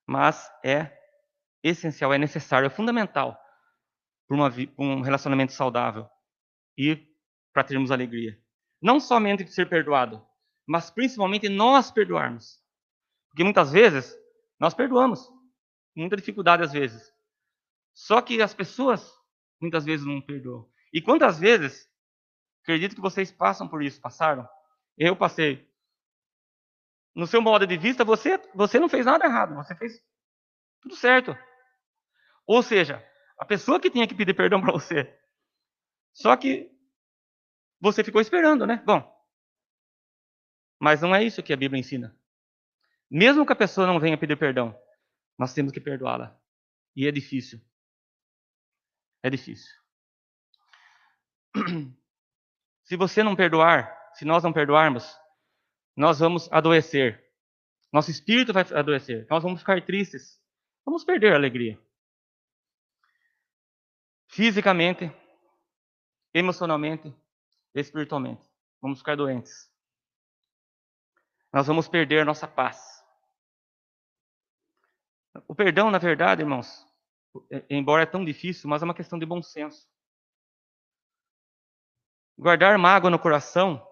Mas é essencial, é necessário, é fundamental para um relacionamento saudável e para termos alegria. Não somente de ser perdoado, mas principalmente nós perdoarmos. Porque muitas vezes nós perdoamos, muita dificuldade às vezes. Só que as pessoas muitas vezes não perdoam. E quantas vezes, acredito que vocês passam por isso, passaram? Eu passei. No seu modo de vista, você, você não fez nada errado, você fez tudo certo. Ou seja, a pessoa que tinha que pedir perdão para você. Só que você ficou esperando, né? Bom, mas não é isso que a Bíblia ensina. Mesmo que a pessoa não venha pedir perdão, nós temos que perdoá-la. E é difícil. É difícil. Se você não perdoar, se nós não perdoarmos, nós vamos adoecer. Nosso espírito vai adoecer. Nós vamos ficar tristes. Vamos perder a alegria. Fisicamente, emocionalmente, espiritualmente. Vamos ficar doentes. Nós vamos perder nossa paz. O perdão, na verdade, irmãos, é, embora é tão difícil, mas é uma questão de bom senso. Guardar mágoa no coração,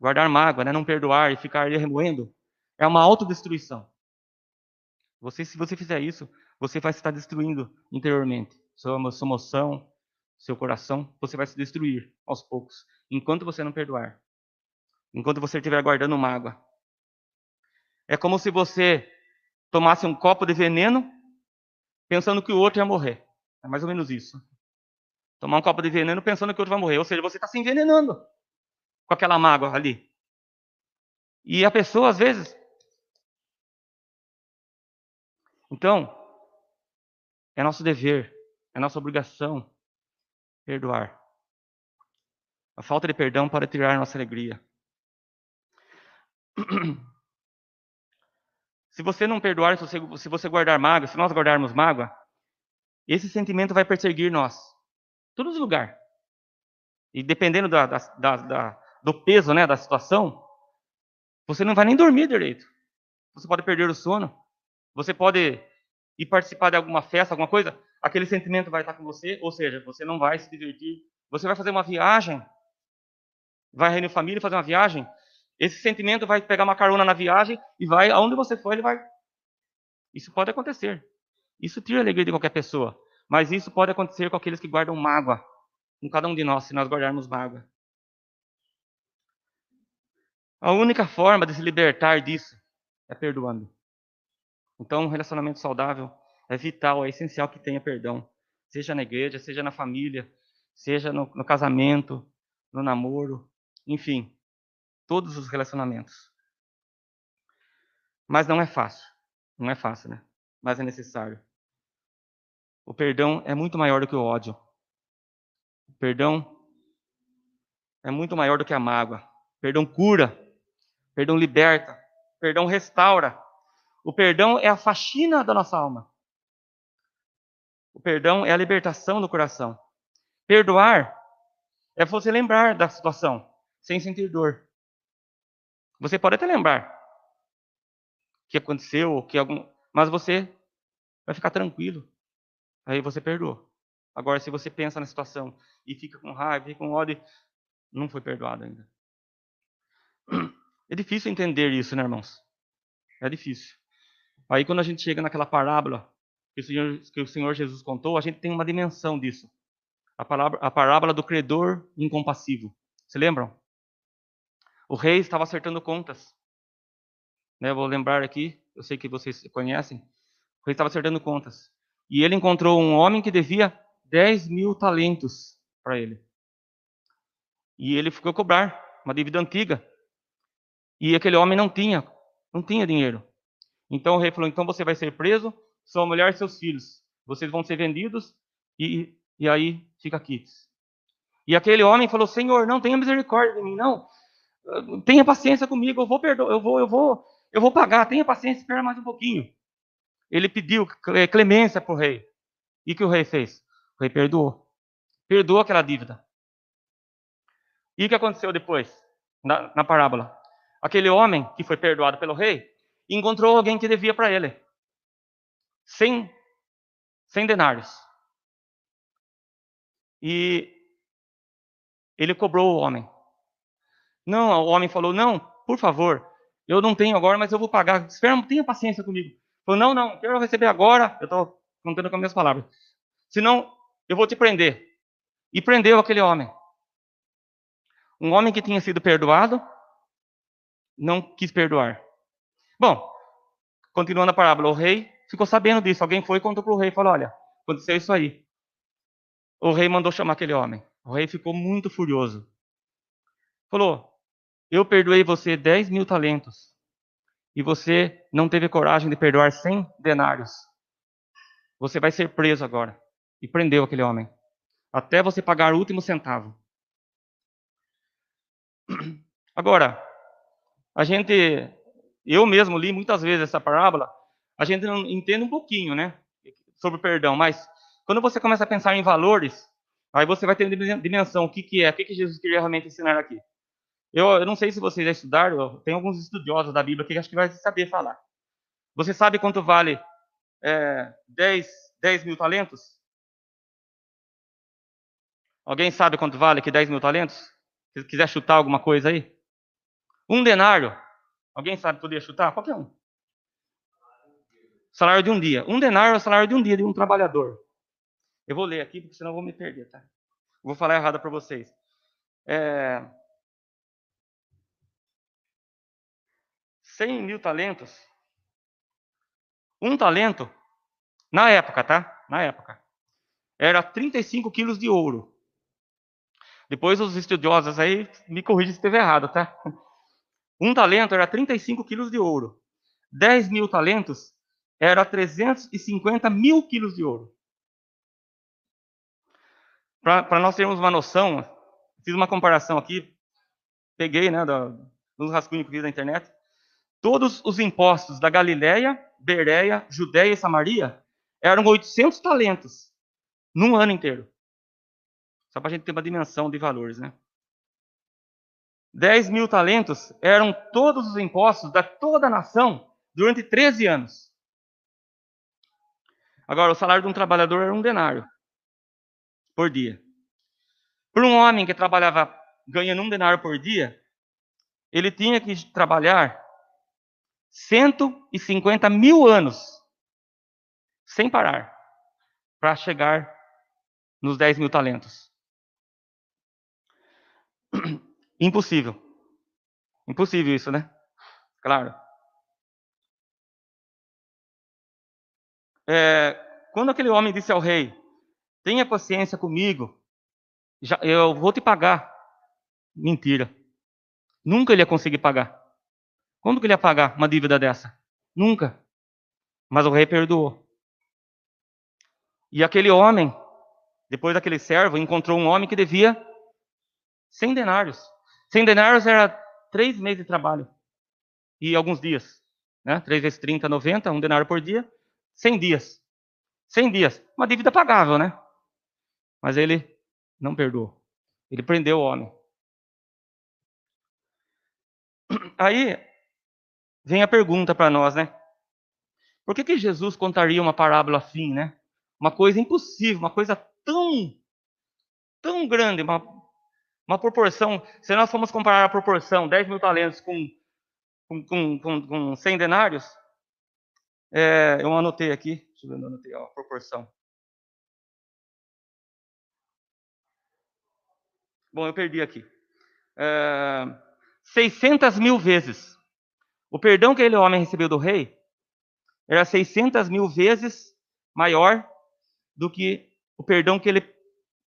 guardar mágoa, né, não perdoar e ficar ali remoendo, é uma autodestruição. Você, se você fizer isso, você vai estar destruindo interiormente. Sua, sua emoção, seu coração, você vai se destruir aos poucos, enquanto você não perdoar. Enquanto você estiver guardando mágoa. É como se você tomasse um copo de veneno pensando que o outro ia morrer. É mais ou menos isso. Tomar um copo de veneno pensando que o outro vai morrer. Ou seja, você está se envenenando com aquela mágoa ali. E a pessoa, às vezes. Então, é nosso dever, é nossa obrigação perdoar. A falta de perdão pode tirar nossa alegria. Se você não perdoar, se você, se você guardar mágoa, se nós guardarmos mágoa, esse sentimento vai perseguir nós. Todos os lugares. E dependendo da, da, da, do peso né, da situação, você não vai nem dormir direito. Você pode perder o sono. Você pode ir participar de alguma festa, alguma coisa. Aquele sentimento vai estar com você. Ou seja, você não vai se divertir. Você vai fazer uma viagem. Vai reunir família e fazer uma viagem. Esse sentimento vai pegar uma carona na viagem e vai, aonde você for, ele vai. Isso pode acontecer. Isso tira a alegria de qualquer pessoa. Mas isso pode acontecer com aqueles que guardam mágoa. Com cada um de nós, se nós guardarmos mágoa. A única forma de se libertar disso é perdoando. Então, um relacionamento saudável é vital, é essencial que tenha perdão. Seja na igreja, seja na família, seja no, no casamento, no namoro, enfim todos os relacionamentos. Mas não é fácil. Não é fácil, né? Mas é necessário. O perdão é muito maior do que o ódio. O perdão é muito maior do que a mágoa. O perdão cura. O perdão liberta. O perdão restaura. O perdão é a faxina da nossa alma. O perdão é a libertação do coração. Perdoar é você lembrar da situação sem sentir dor. Você pode até lembrar que aconteceu, que algum, mas você vai ficar tranquilo. Aí você perdoou. Agora, se você pensa na situação e fica com raiva, fica com ódio, não foi perdoado ainda. É difícil entender isso, né, irmãos? É difícil. Aí, quando a gente chega naquela parábola que o Senhor, que o Senhor Jesus contou, a gente tem uma dimensão disso. A, palavra, a parábola do credor incompassivo. Se lembram? O rei estava acertando contas. Né, vou lembrar aqui, eu sei que vocês conhecem. O rei estava acertando contas. E ele encontrou um homem que devia 10 mil talentos para ele. E ele ficou a cobrar uma dívida antiga. E aquele homem não tinha, não tinha dinheiro. Então o rei falou: então você vai ser preso, sua mulher e seus filhos. Vocês vão ser vendidos e, e aí fica aqui. E aquele homem falou: Senhor, não tenha misericórdia de mim, não tenha paciência comigo, eu vou perdoar, eu vou, eu vou, eu vou pagar, tenha paciência, espera mais um pouquinho. Ele pediu clemência para o rei. E o que o rei fez? O rei perdoou. Perdoou aquela dívida. E o que aconteceu depois, na, na parábola? Aquele homem que foi perdoado pelo rei encontrou alguém que devia para ele. Sem, sem denários. E ele cobrou o homem. Não, o homem falou: Não, por favor, eu não tenho agora, mas eu vou pagar. Espera, tenha paciência comigo. Falou: Não, não, quero receber agora. Eu estou contando com as minhas palavras. Senão, eu vou te prender. E prendeu aquele homem. Um homem que tinha sido perdoado, não quis perdoar. Bom, continuando a parábola, o rei ficou sabendo disso. Alguém foi e contou para o rei, falou, olha, aconteceu isso aí. O rei mandou chamar aquele homem. O rei ficou muito furioso. Falou, eu perdoei você 10 mil talentos. E você não teve coragem de perdoar 100 denários. Você vai ser preso agora. E prendeu aquele homem. Até você pagar o último centavo. Agora, a gente, eu mesmo li muitas vezes essa parábola, a gente não entende um pouquinho, né, sobre perdão, mas quando você começa a pensar em valores, aí você vai ter dimensão, o que, que é, o que, que Jesus queria realmente ensinar aqui. Eu, eu não sei se vocês já estudaram, tem alguns estudiosos da Bíblia que acho que vai saber falar. Você sabe quanto vale é, 10, 10 mil talentos? Alguém sabe quanto vale aqui 10 mil talentos? Se quiser chutar alguma coisa aí? Um denário. Alguém sabe poder chutar? Qualquer um. Salário de um dia. Um denário é o salário de um dia de um trabalhador. Eu vou ler aqui, porque senão eu vou me perder, tá? Vou falar errado para vocês. É... 100 mil talentos. Um talento, na época, tá? Na época. Era 35 quilos de ouro. Depois os estudiosos aí me corrigem se estiver errado, tá? Um talento era 35 quilos de ouro. 10 mil talentos era 350 mil quilos de ouro. Para nós termos uma noção, fiz uma comparação aqui, peguei, né, dos rascunhos que fiz na internet. Todos os impostos da Galileia, Bereia, Judéia e Samaria eram 800 talentos num ano inteiro. Só para a gente ter uma dimensão de valores, né? 10 mil talentos eram todos os impostos da toda a nação durante 13 anos. Agora, o salário de um trabalhador era um denário por dia. Para um homem que trabalhava ganhando um denário por dia, ele tinha que trabalhar 150 mil anos sem parar para chegar nos 10 mil talentos. Impossível. Impossível isso, né? Claro. É, quando aquele homem disse ao rei: Tenha paciência comigo, já, eu vou te pagar. Mentira. Nunca ele ia conseguir pagar. Quando que ele ia pagar uma dívida dessa? Nunca. Mas o rei perdoou. E aquele homem, depois daquele servo, encontrou um homem que devia 100 denários. 100 denários era três meses de trabalho e alguns dias. Né? 3 vezes 30, 90, um denário por dia, 100 dias. 100 dias. Uma dívida pagável, né? Mas ele não perdoou. Ele prendeu o homem. Aí vem a pergunta para nós, né? Por que, que Jesus contaria uma parábola assim, né? Uma coisa impossível, uma coisa tão, tão grande, uma uma proporção, se nós formos comparar a proporção 10 mil talentos com, com, com, com, com 100 denários, é, eu anotei aqui, deixa eu ver, eu anotei ó, a proporção. Bom, eu perdi aqui. É, 600 mil vezes. O perdão que aquele homem recebeu do rei era 600 mil vezes maior do que o perdão que ele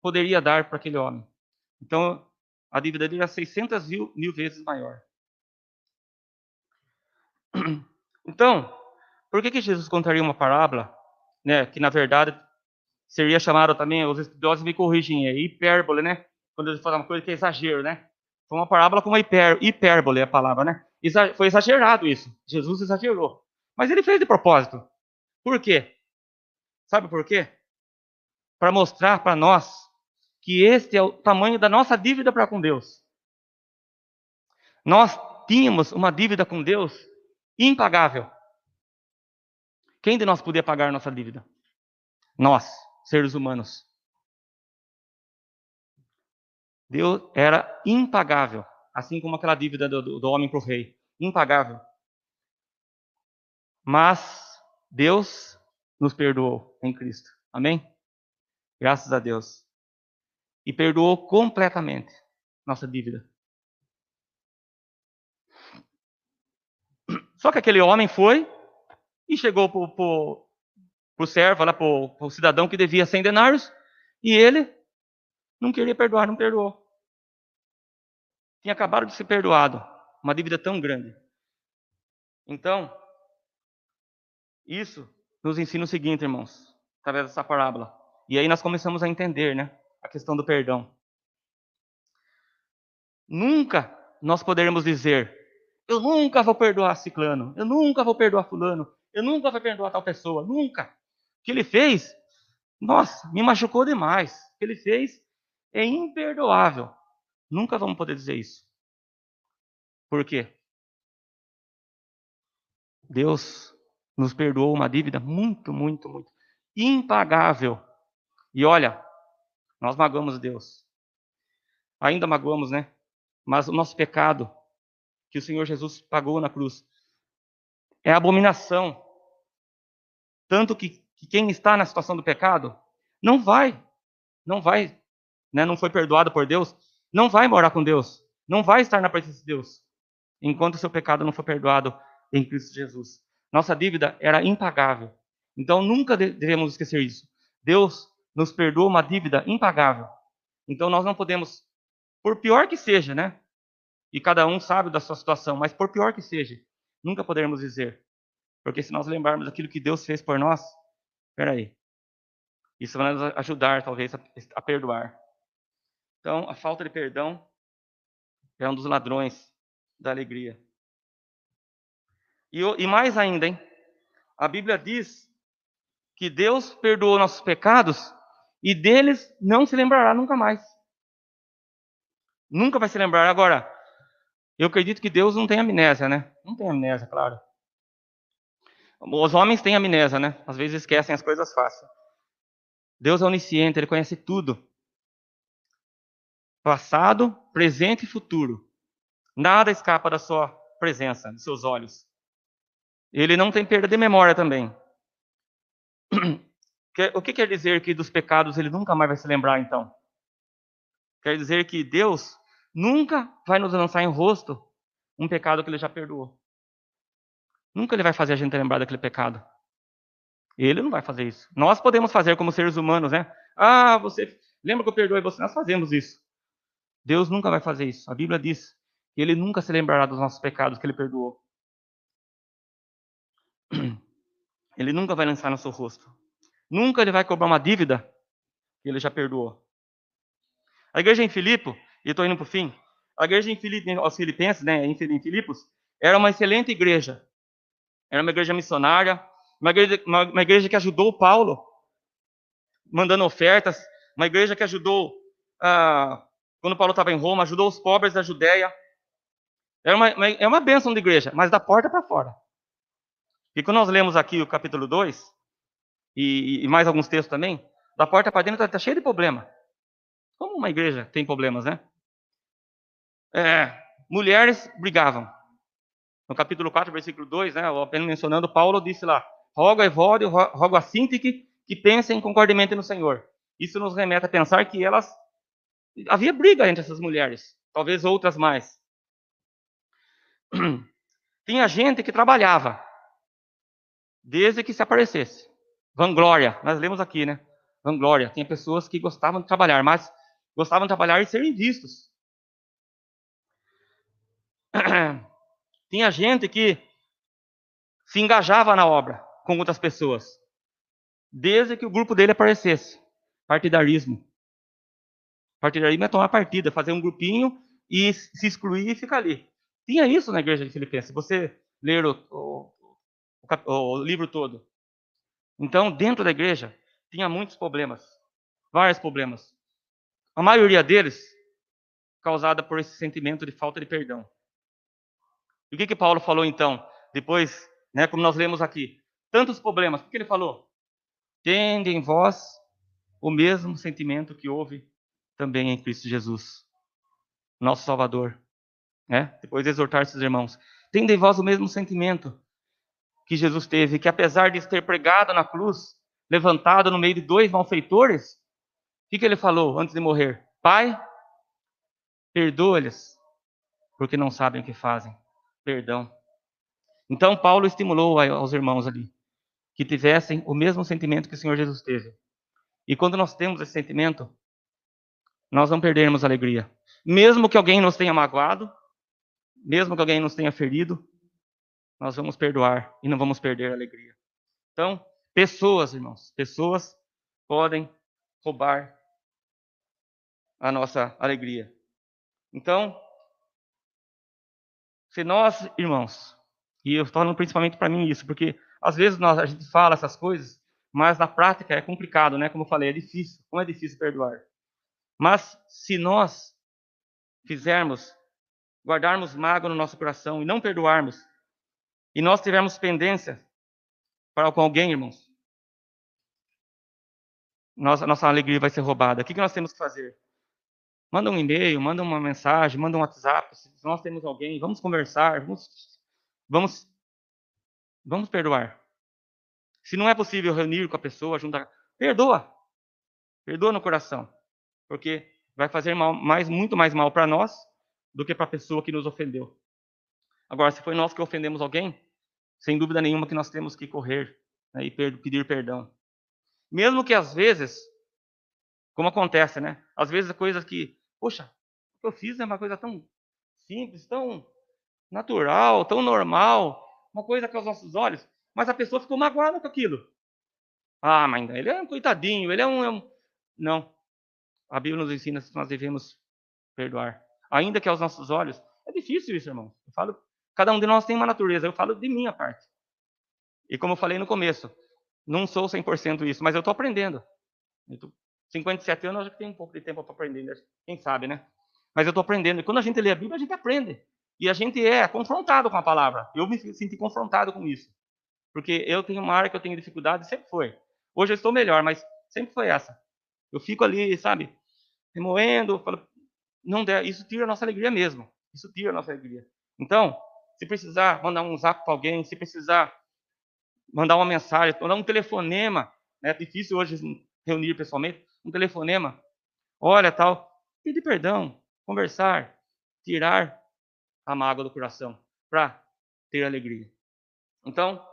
poderia dar para aquele homem. Então, a dívida dele era 600 mil, mil vezes maior. Então, por que, que Jesus contaria uma parábola, né, que na verdade seria chamada também, os estudiosos me corrigem, é hipérbole, né? Quando eles falam uma coisa que é exagero, né? Foi uma parábola com uma hiper, hipérbole é a palavra, né? Foi exagerado isso. Jesus exagerou. Mas ele fez de propósito. Por quê? Sabe por quê? Para mostrar para nós que este é o tamanho da nossa dívida para com Deus. Nós tínhamos uma dívida com Deus impagável. Quem de nós podia pagar nossa dívida? Nós, seres humanos. Deus era impagável, assim como aquela dívida do, do, homem para o rei. Impagável. Mas Deus nos perdoou em Cristo. Amém? Graças a Deus e perdoou completamente nossa dívida. Só que aquele homem foi e chegou para o servo, para o cidadão que devia 100 denários, e ele não queria perdoar, não perdoou. Tinha acabado de ser perdoado, uma dívida tão grande. Então, isso nos ensina o seguinte, irmãos, através dessa parábola. E aí nós começamos a entender, né, a questão do perdão. Nunca nós poderemos dizer, eu nunca vou perdoar ciclano, eu nunca vou perdoar fulano, eu nunca vou perdoar tal pessoa, nunca. O que ele fez, nossa, me machucou demais. O que ele fez é imperdoável. Nunca vamos poder dizer isso. Por quê? Deus nos perdoou uma dívida muito, muito, muito impagável. E olha, nós magoamos Deus. Ainda magoamos, né? Mas o nosso pecado que o Senhor Jesus pagou na cruz é abominação. Tanto que, que quem está na situação do pecado não vai, não vai, né, não foi perdoado por Deus, não vai morar com Deus, não vai estar na presença de Deus, enquanto seu pecado não for perdoado em Cristo Jesus. Nossa dívida era impagável. Então nunca devemos esquecer isso. Deus nos perdoa uma dívida impagável. Então nós não podemos, por pior que seja, né? E cada um sabe da sua situação, mas por pior que seja, nunca poderemos dizer. Porque se nós lembrarmos daquilo que Deus fez por nós, peraí, isso vai nos ajudar, talvez, a perdoar. Então, a falta de perdão é um dos ladrões da alegria. E, e mais ainda, hein? A Bíblia diz que Deus perdoou nossos pecados e deles não se lembrará nunca mais. Nunca vai se lembrar. Agora, eu acredito que Deus não tem amnésia, né? Não tem amnésia, claro. Os homens têm amnésia, né? Às vezes esquecem as coisas fáceis. Deus é onisciente, ele conhece tudo. Passado, presente e futuro. Nada escapa da sua presença, dos seus olhos. Ele não tem perda de memória também. O que quer dizer que dos pecados ele nunca mais vai se lembrar, então? Quer dizer que Deus nunca vai nos lançar em rosto um pecado que ele já perdoou. Nunca ele vai fazer a gente lembrar daquele pecado. Ele não vai fazer isso. Nós podemos fazer como seres humanos, né? Ah, você lembra que eu perdoei você? Nós fazemos isso. Deus nunca vai fazer isso. A Bíblia diz que ele nunca se lembrará dos nossos pecados que ele perdoou. Ele nunca vai lançar no seu rosto. Nunca ele vai cobrar uma dívida que ele já perdoou. A igreja em Filipe, e estou indo para o fim, a igreja em Filipe, aos Filipenses, né, em Filipos, era uma excelente igreja. Era uma igreja missionária, uma igreja, uma, uma igreja que ajudou Paulo, mandando ofertas, uma igreja que ajudou, ah, quando Paulo estava em Roma, ajudou os pobres da Judéia. É uma, é uma bênção de igreja, mas da porta para fora. E quando nós lemos aqui o capítulo 2, e, e mais alguns textos também, da porta para dentro está tá cheio de problema. Como uma igreja tem problemas, né? É, mulheres brigavam. No capítulo 4, versículo 2, né, apenas mencionando, Paulo disse lá, rogo a Evódio, rogo a Sintique que pensem concordemente no Senhor. Isso nos remete a pensar que elas... Havia briga entre essas mulheres, talvez outras mais. Tinha gente que trabalhava, desde que se aparecesse. Vanglória, nós lemos aqui, né? Vanglória. Tinha pessoas que gostavam de trabalhar, mas gostavam de trabalhar e serem vistos. Tinha gente que se engajava na obra com outras pessoas, desde que o grupo dele aparecesse. Partidarismo. Partidarismo é tomar partida, fazer um grupinho e se excluir e ficar ali. Tinha isso na igreja de Filipenses. Você ler o, o, o, o livro todo. Então, dentro da igreja, tinha muitos problemas, vários problemas. A maioria deles causada por esse sentimento de falta de perdão. E o que que Paulo falou então? Depois, né, como nós lemos aqui, tantos problemas. O que ele falou? Tende em vós o mesmo sentimento que houve também em Cristo Jesus, nosso Salvador. Né? Depois de exortar esses irmãos. Tende em vós o mesmo sentimento que Jesus teve, que apesar de ter pregado na cruz, levantado no meio de dois malfeitores, o que, que ele falou antes de morrer? Pai, perdoa-lhes, porque não sabem o que fazem. Perdão. Então Paulo estimulou aos irmãos ali. que tivessem o mesmo sentimento que o Senhor Jesus teve. E quando nós temos esse sentimento, nós não perderemos a alegria. Mesmo que alguém nos tenha magoado, mesmo que alguém nos tenha ferido, nós vamos perdoar e não vamos perder a alegria. Então, pessoas, irmãos, pessoas podem roubar a nossa alegria. Então, se nós, irmãos, e eu falo principalmente para mim isso, porque às vezes nós, a gente fala essas coisas, mas na prática é complicado, né? Como eu falei, é difícil. Como é difícil perdoar. Mas se nós fizermos, guardarmos mágoa no nosso coração e não perdoarmos, e nós tivermos pendência para com alguém, irmãos, nossa, nossa alegria vai ser roubada. O que, que nós temos que fazer? Manda um e-mail, manda uma mensagem, manda um WhatsApp. Se nós temos alguém, vamos conversar, vamos, vamos, vamos perdoar. Se não é possível reunir com a pessoa, juntar, perdoa. Perdoa no coração. Porque vai fazer mal, mais, muito mais mal para nós do que para a pessoa que nos ofendeu. Agora, se foi nós que ofendemos alguém, sem dúvida nenhuma que nós temos que correr né, e pedir perdão. Mesmo que às vezes, como acontece, né? Às vezes coisas que, poxa, o que eu fiz é uma coisa tão simples, tão natural, tão normal, uma coisa que aos nossos olhos mas a pessoa ficou magoada com aquilo. Ah, mas ele é um coitadinho, ele é um, é um... Não. A Bíblia nos ensina que nós devemos perdoar. Ainda que aos nossos olhos. É difícil isso, irmão. Eu falo, cada um de nós tem uma natureza. Eu falo de minha parte. E como eu falei no começo, não sou 100% isso, mas eu estou aprendendo. Eu tô, 57 anos, eu já tenho um pouco de tempo para aprender. Né? Quem sabe, né? Mas eu estou aprendendo. E quando a gente lê a Bíblia, a gente aprende. E a gente é confrontado com a palavra. Eu me senti confrontado com isso. Porque eu tenho uma área que eu tenho dificuldade, sempre foi. Hoje eu estou melhor, mas sempre foi essa. Eu fico ali, sabe, remoendo, falo, não der, isso tira a nossa alegria mesmo. Isso tira a nossa alegria. Então, se precisar mandar um zap para alguém, se precisar mandar uma mensagem, mandar um telefonema, né, é difícil hoje reunir pessoalmente, um telefonema, olha tal, pedir perdão, conversar, tirar a mágoa do coração para ter alegria. Então,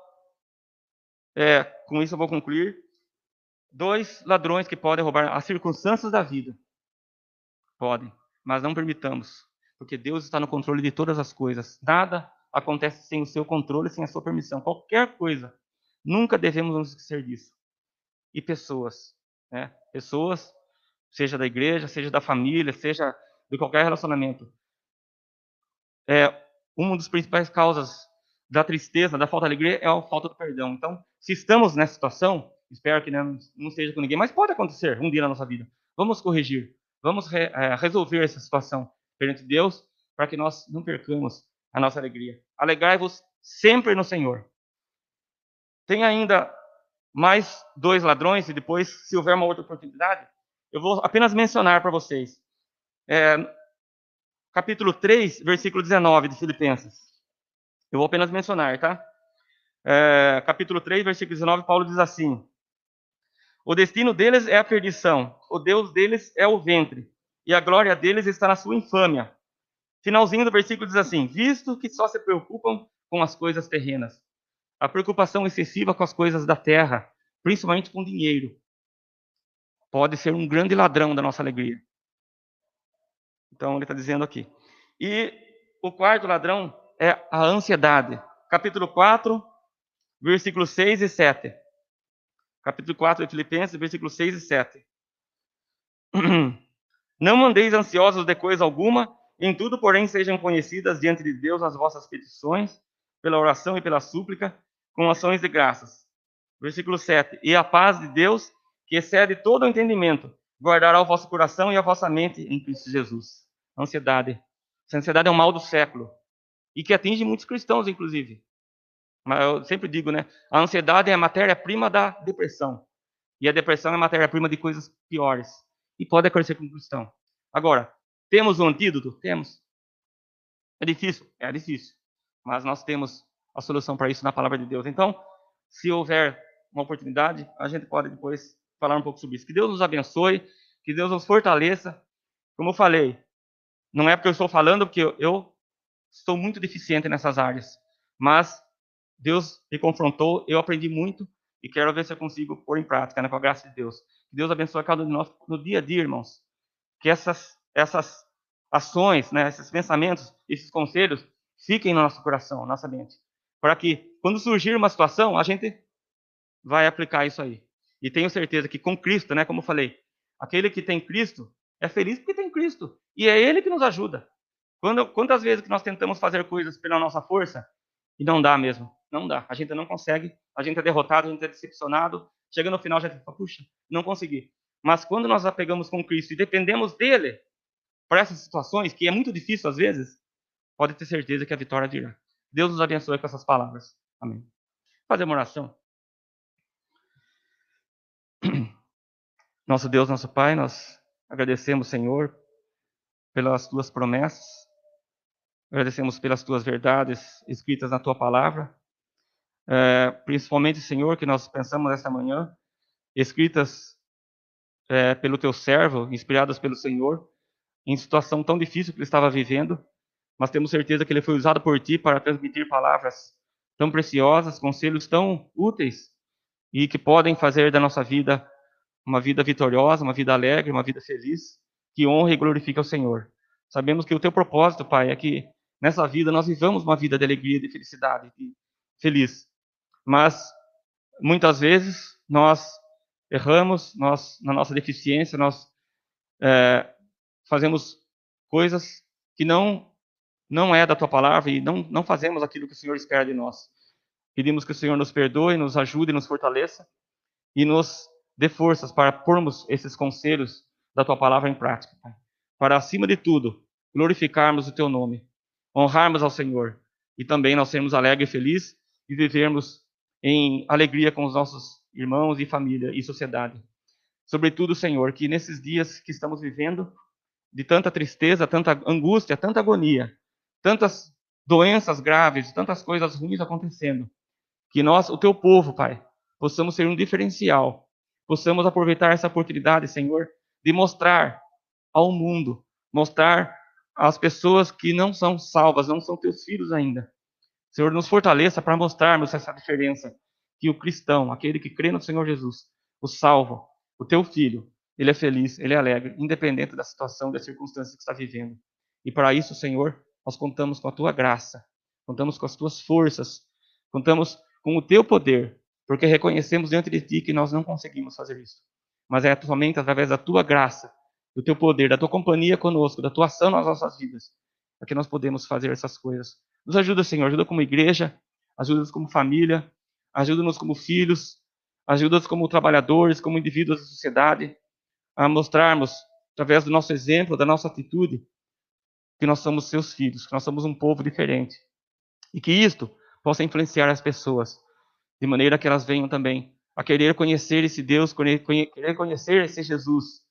é, com isso eu vou concluir. Dois ladrões que podem roubar as circunstâncias da vida. Podem, mas não permitamos, porque Deus está no controle de todas as coisas. Nada acontece sem o seu controle, sem a sua permissão. Qualquer coisa. Nunca devemos nos esquecer disso. E pessoas, né? Pessoas, seja da igreja, seja da família, seja de qualquer relacionamento. É, uma das principais causas da tristeza, da falta de alegria, é a falta do perdão. Então, se estamos nessa situação, espero que não, não seja com ninguém, mas pode acontecer um dia na nossa vida. Vamos corrigir, vamos re, é, resolver essa situação perante Deus, para que nós não percamos a nossa alegria. Alegrai-vos sempre no Senhor. Tem ainda mais dois ladrões, e depois, se houver uma outra oportunidade, eu vou apenas mencionar para vocês. É, capítulo 3, versículo 19 de Filipenses. Eu vou apenas mencionar, tá? É, capítulo 3, versículo 19, Paulo diz assim: O destino deles é a perdição, o Deus deles é o ventre, e a glória deles está na sua infâmia. Finalzinho do versículo diz assim: Visto que só se preocupam com as coisas terrenas, a preocupação excessiva com as coisas da terra, principalmente com dinheiro, pode ser um grande ladrão da nossa alegria. Então ele está dizendo aqui. E o quarto ladrão é a ansiedade. Capítulo 4, versículos 6 e 7. Capítulo 4 de Filipenses, versículos 6 e 7. Não mandeis ansiosos de coisa alguma, em tudo, porém, sejam conhecidas diante de Deus as vossas petições, pela oração e pela súplica, com ações de graças. Versículo 7. E a paz de Deus, que excede todo o entendimento, guardará o vosso coração e a vossa mente em Cristo Jesus. Ansiedade. Essa ansiedade é um mal do século e que atinge muitos cristãos, inclusive. Mas eu sempre digo, né? A ansiedade é a matéria-prima da depressão. E a depressão é a matéria-prima de coisas piores. E pode acontecer com o cristão. Agora, temos um antídoto? Temos. É difícil? É difícil. Mas nós temos a solução para isso na palavra de Deus. Então, se houver uma oportunidade, a gente pode depois falar um pouco sobre isso. Que Deus nos abençoe, que Deus nos fortaleça. Como eu falei, não é porque eu estou falando, porque eu estou muito deficiente nessas áreas. Mas Deus me confrontou, eu aprendi muito e quero ver se eu consigo pôr em prática, né, com a graça de Deus. Que Deus abençoe cada um de nós no dia a dia, irmãos. Que essas, essas ações, né, esses pensamentos, esses conselhos fiquem no nosso coração, nossa mente. Para que, quando surgir uma situação, a gente vai aplicar isso aí. E tenho certeza que com Cristo, né, como eu falei, aquele que tem Cristo é feliz porque tem Cristo. E é Ele que nos ajuda. Quando, quantas vezes que nós tentamos fazer coisas pela nossa força e não dá mesmo? Não dá. A gente não consegue, a gente é derrotado, a gente é decepcionado. Chega no final, já fica, puxa, não consegui. Mas quando nós apegamos com Cristo e dependemos dele para essas situações, que é muito difícil às vezes, pode ter certeza que a vitória virá. Deus nos abençoe com essas palavras. Amém. Fazer uma oração. Nosso Deus, nosso Pai, nós agradecemos, Senhor, pelas tuas promessas, agradecemos pelas tuas verdades escritas na tua palavra, é, principalmente, Senhor, que nós pensamos esta manhã, escritas é, pelo teu servo, inspiradas pelo Senhor, em situação tão difícil que ele estava vivendo, mas temos certeza que ele foi usado por ti para transmitir palavras tão preciosas, conselhos tão úteis e que podem fazer da nossa vida uma vida vitoriosa, uma vida alegre, uma vida feliz, que honra e glorifica o Senhor. Sabemos que o teu propósito, Pai, é que nessa vida nós vivamos uma vida de alegria, de felicidade, de feliz. Mas muitas vezes nós erramos, nós na nossa deficiência nós é, fazemos coisas que não não é da tua palavra e não não fazemos aquilo que o Senhor espera de nós. Pedimos que o Senhor nos perdoe, nos ajude, nos fortaleça e nos dê forças para pormos esses conselhos da tua palavra em prática, Pai. Para, acima de tudo, glorificarmos o teu nome, honrarmos ao Senhor e também nós sermos alegres e felizes e vivermos em alegria com os nossos irmãos e família e sociedade. Sobretudo, Senhor, que nesses dias que estamos vivendo, de tanta tristeza, tanta angústia, tanta agonia, tantas doenças graves, tantas coisas ruins acontecendo, que nós, o teu povo, Pai, possamos ser um diferencial, possamos aproveitar essa oportunidade, Senhor, de mostrar ao mundo, mostrar às pessoas que não são salvas, não são teus filhos ainda. Senhor, nos fortaleça para mostrarmos essa diferença, que o cristão, aquele que crê no Senhor Jesus, o salvo, o teu filho, ele é feliz, ele é alegre, independente da situação, da circunstância que está vivendo. E para isso, Senhor, nós contamos com a tua graça, contamos com as tuas forças, contamos com o teu poder, porque reconhecemos diante de ti que nós não conseguimos fazer isso. Mas é somente através da tua graça, do teu poder, da tua companhia conosco, da tua ação nas nossas vidas, é que nós podemos fazer essas coisas. Nos ajuda, Senhor, ajuda como igreja, ajuda-nos como família, ajuda-nos como filhos, ajuda-nos como trabalhadores, como indivíduos da sociedade, a mostrarmos, através do nosso exemplo, da nossa atitude, que nós somos seus filhos, que nós somos um povo diferente. E que isto possa influenciar as pessoas, de maneira que elas venham também a querer conhecer esse Deus, querer conhecer esse Jesus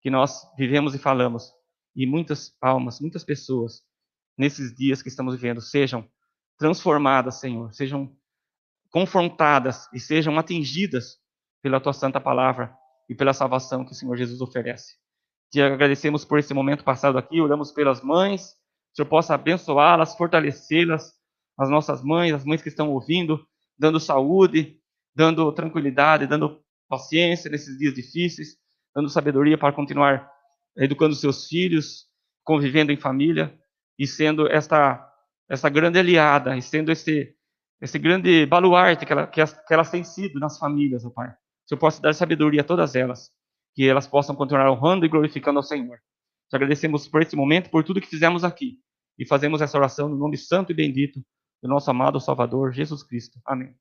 que nós vivemos e falamos. E muitas almas, muitas pessoas, nesses dias que estamos vivendo, sejam transformadas, Senhor, sejam confrontadas e sejam atingidas pela tua santa palavra e pela salvação que o Senhor Jesus oferece. Te agradecemos por esse momento passado aqui, oramos pelas mães, que o Senhor possa abençoá-las, fortalecê-las, as nossas mães, as mães que estão ouvindo, dando saúde, dando tranquilidade, dando paciência nesses dias difíceis, dando sabedoria para continuar educando seus filhos, convivendo em família e sendo esta essa grande aliada, e sendo esse esse grande baluarte que, ela, que, as, que elas têm sido nas famílias, ó Pai. Que o Senhor possa dar sabedoria a todas elas que elas possam continuar honrando e glorificando ao Senhor. Te agradecemos por esse momento, por tudo que fizemos aqui. E fazemos essa oração no nome santo e bendito do nosso amado Salvador, Jesus Cristo. Amém.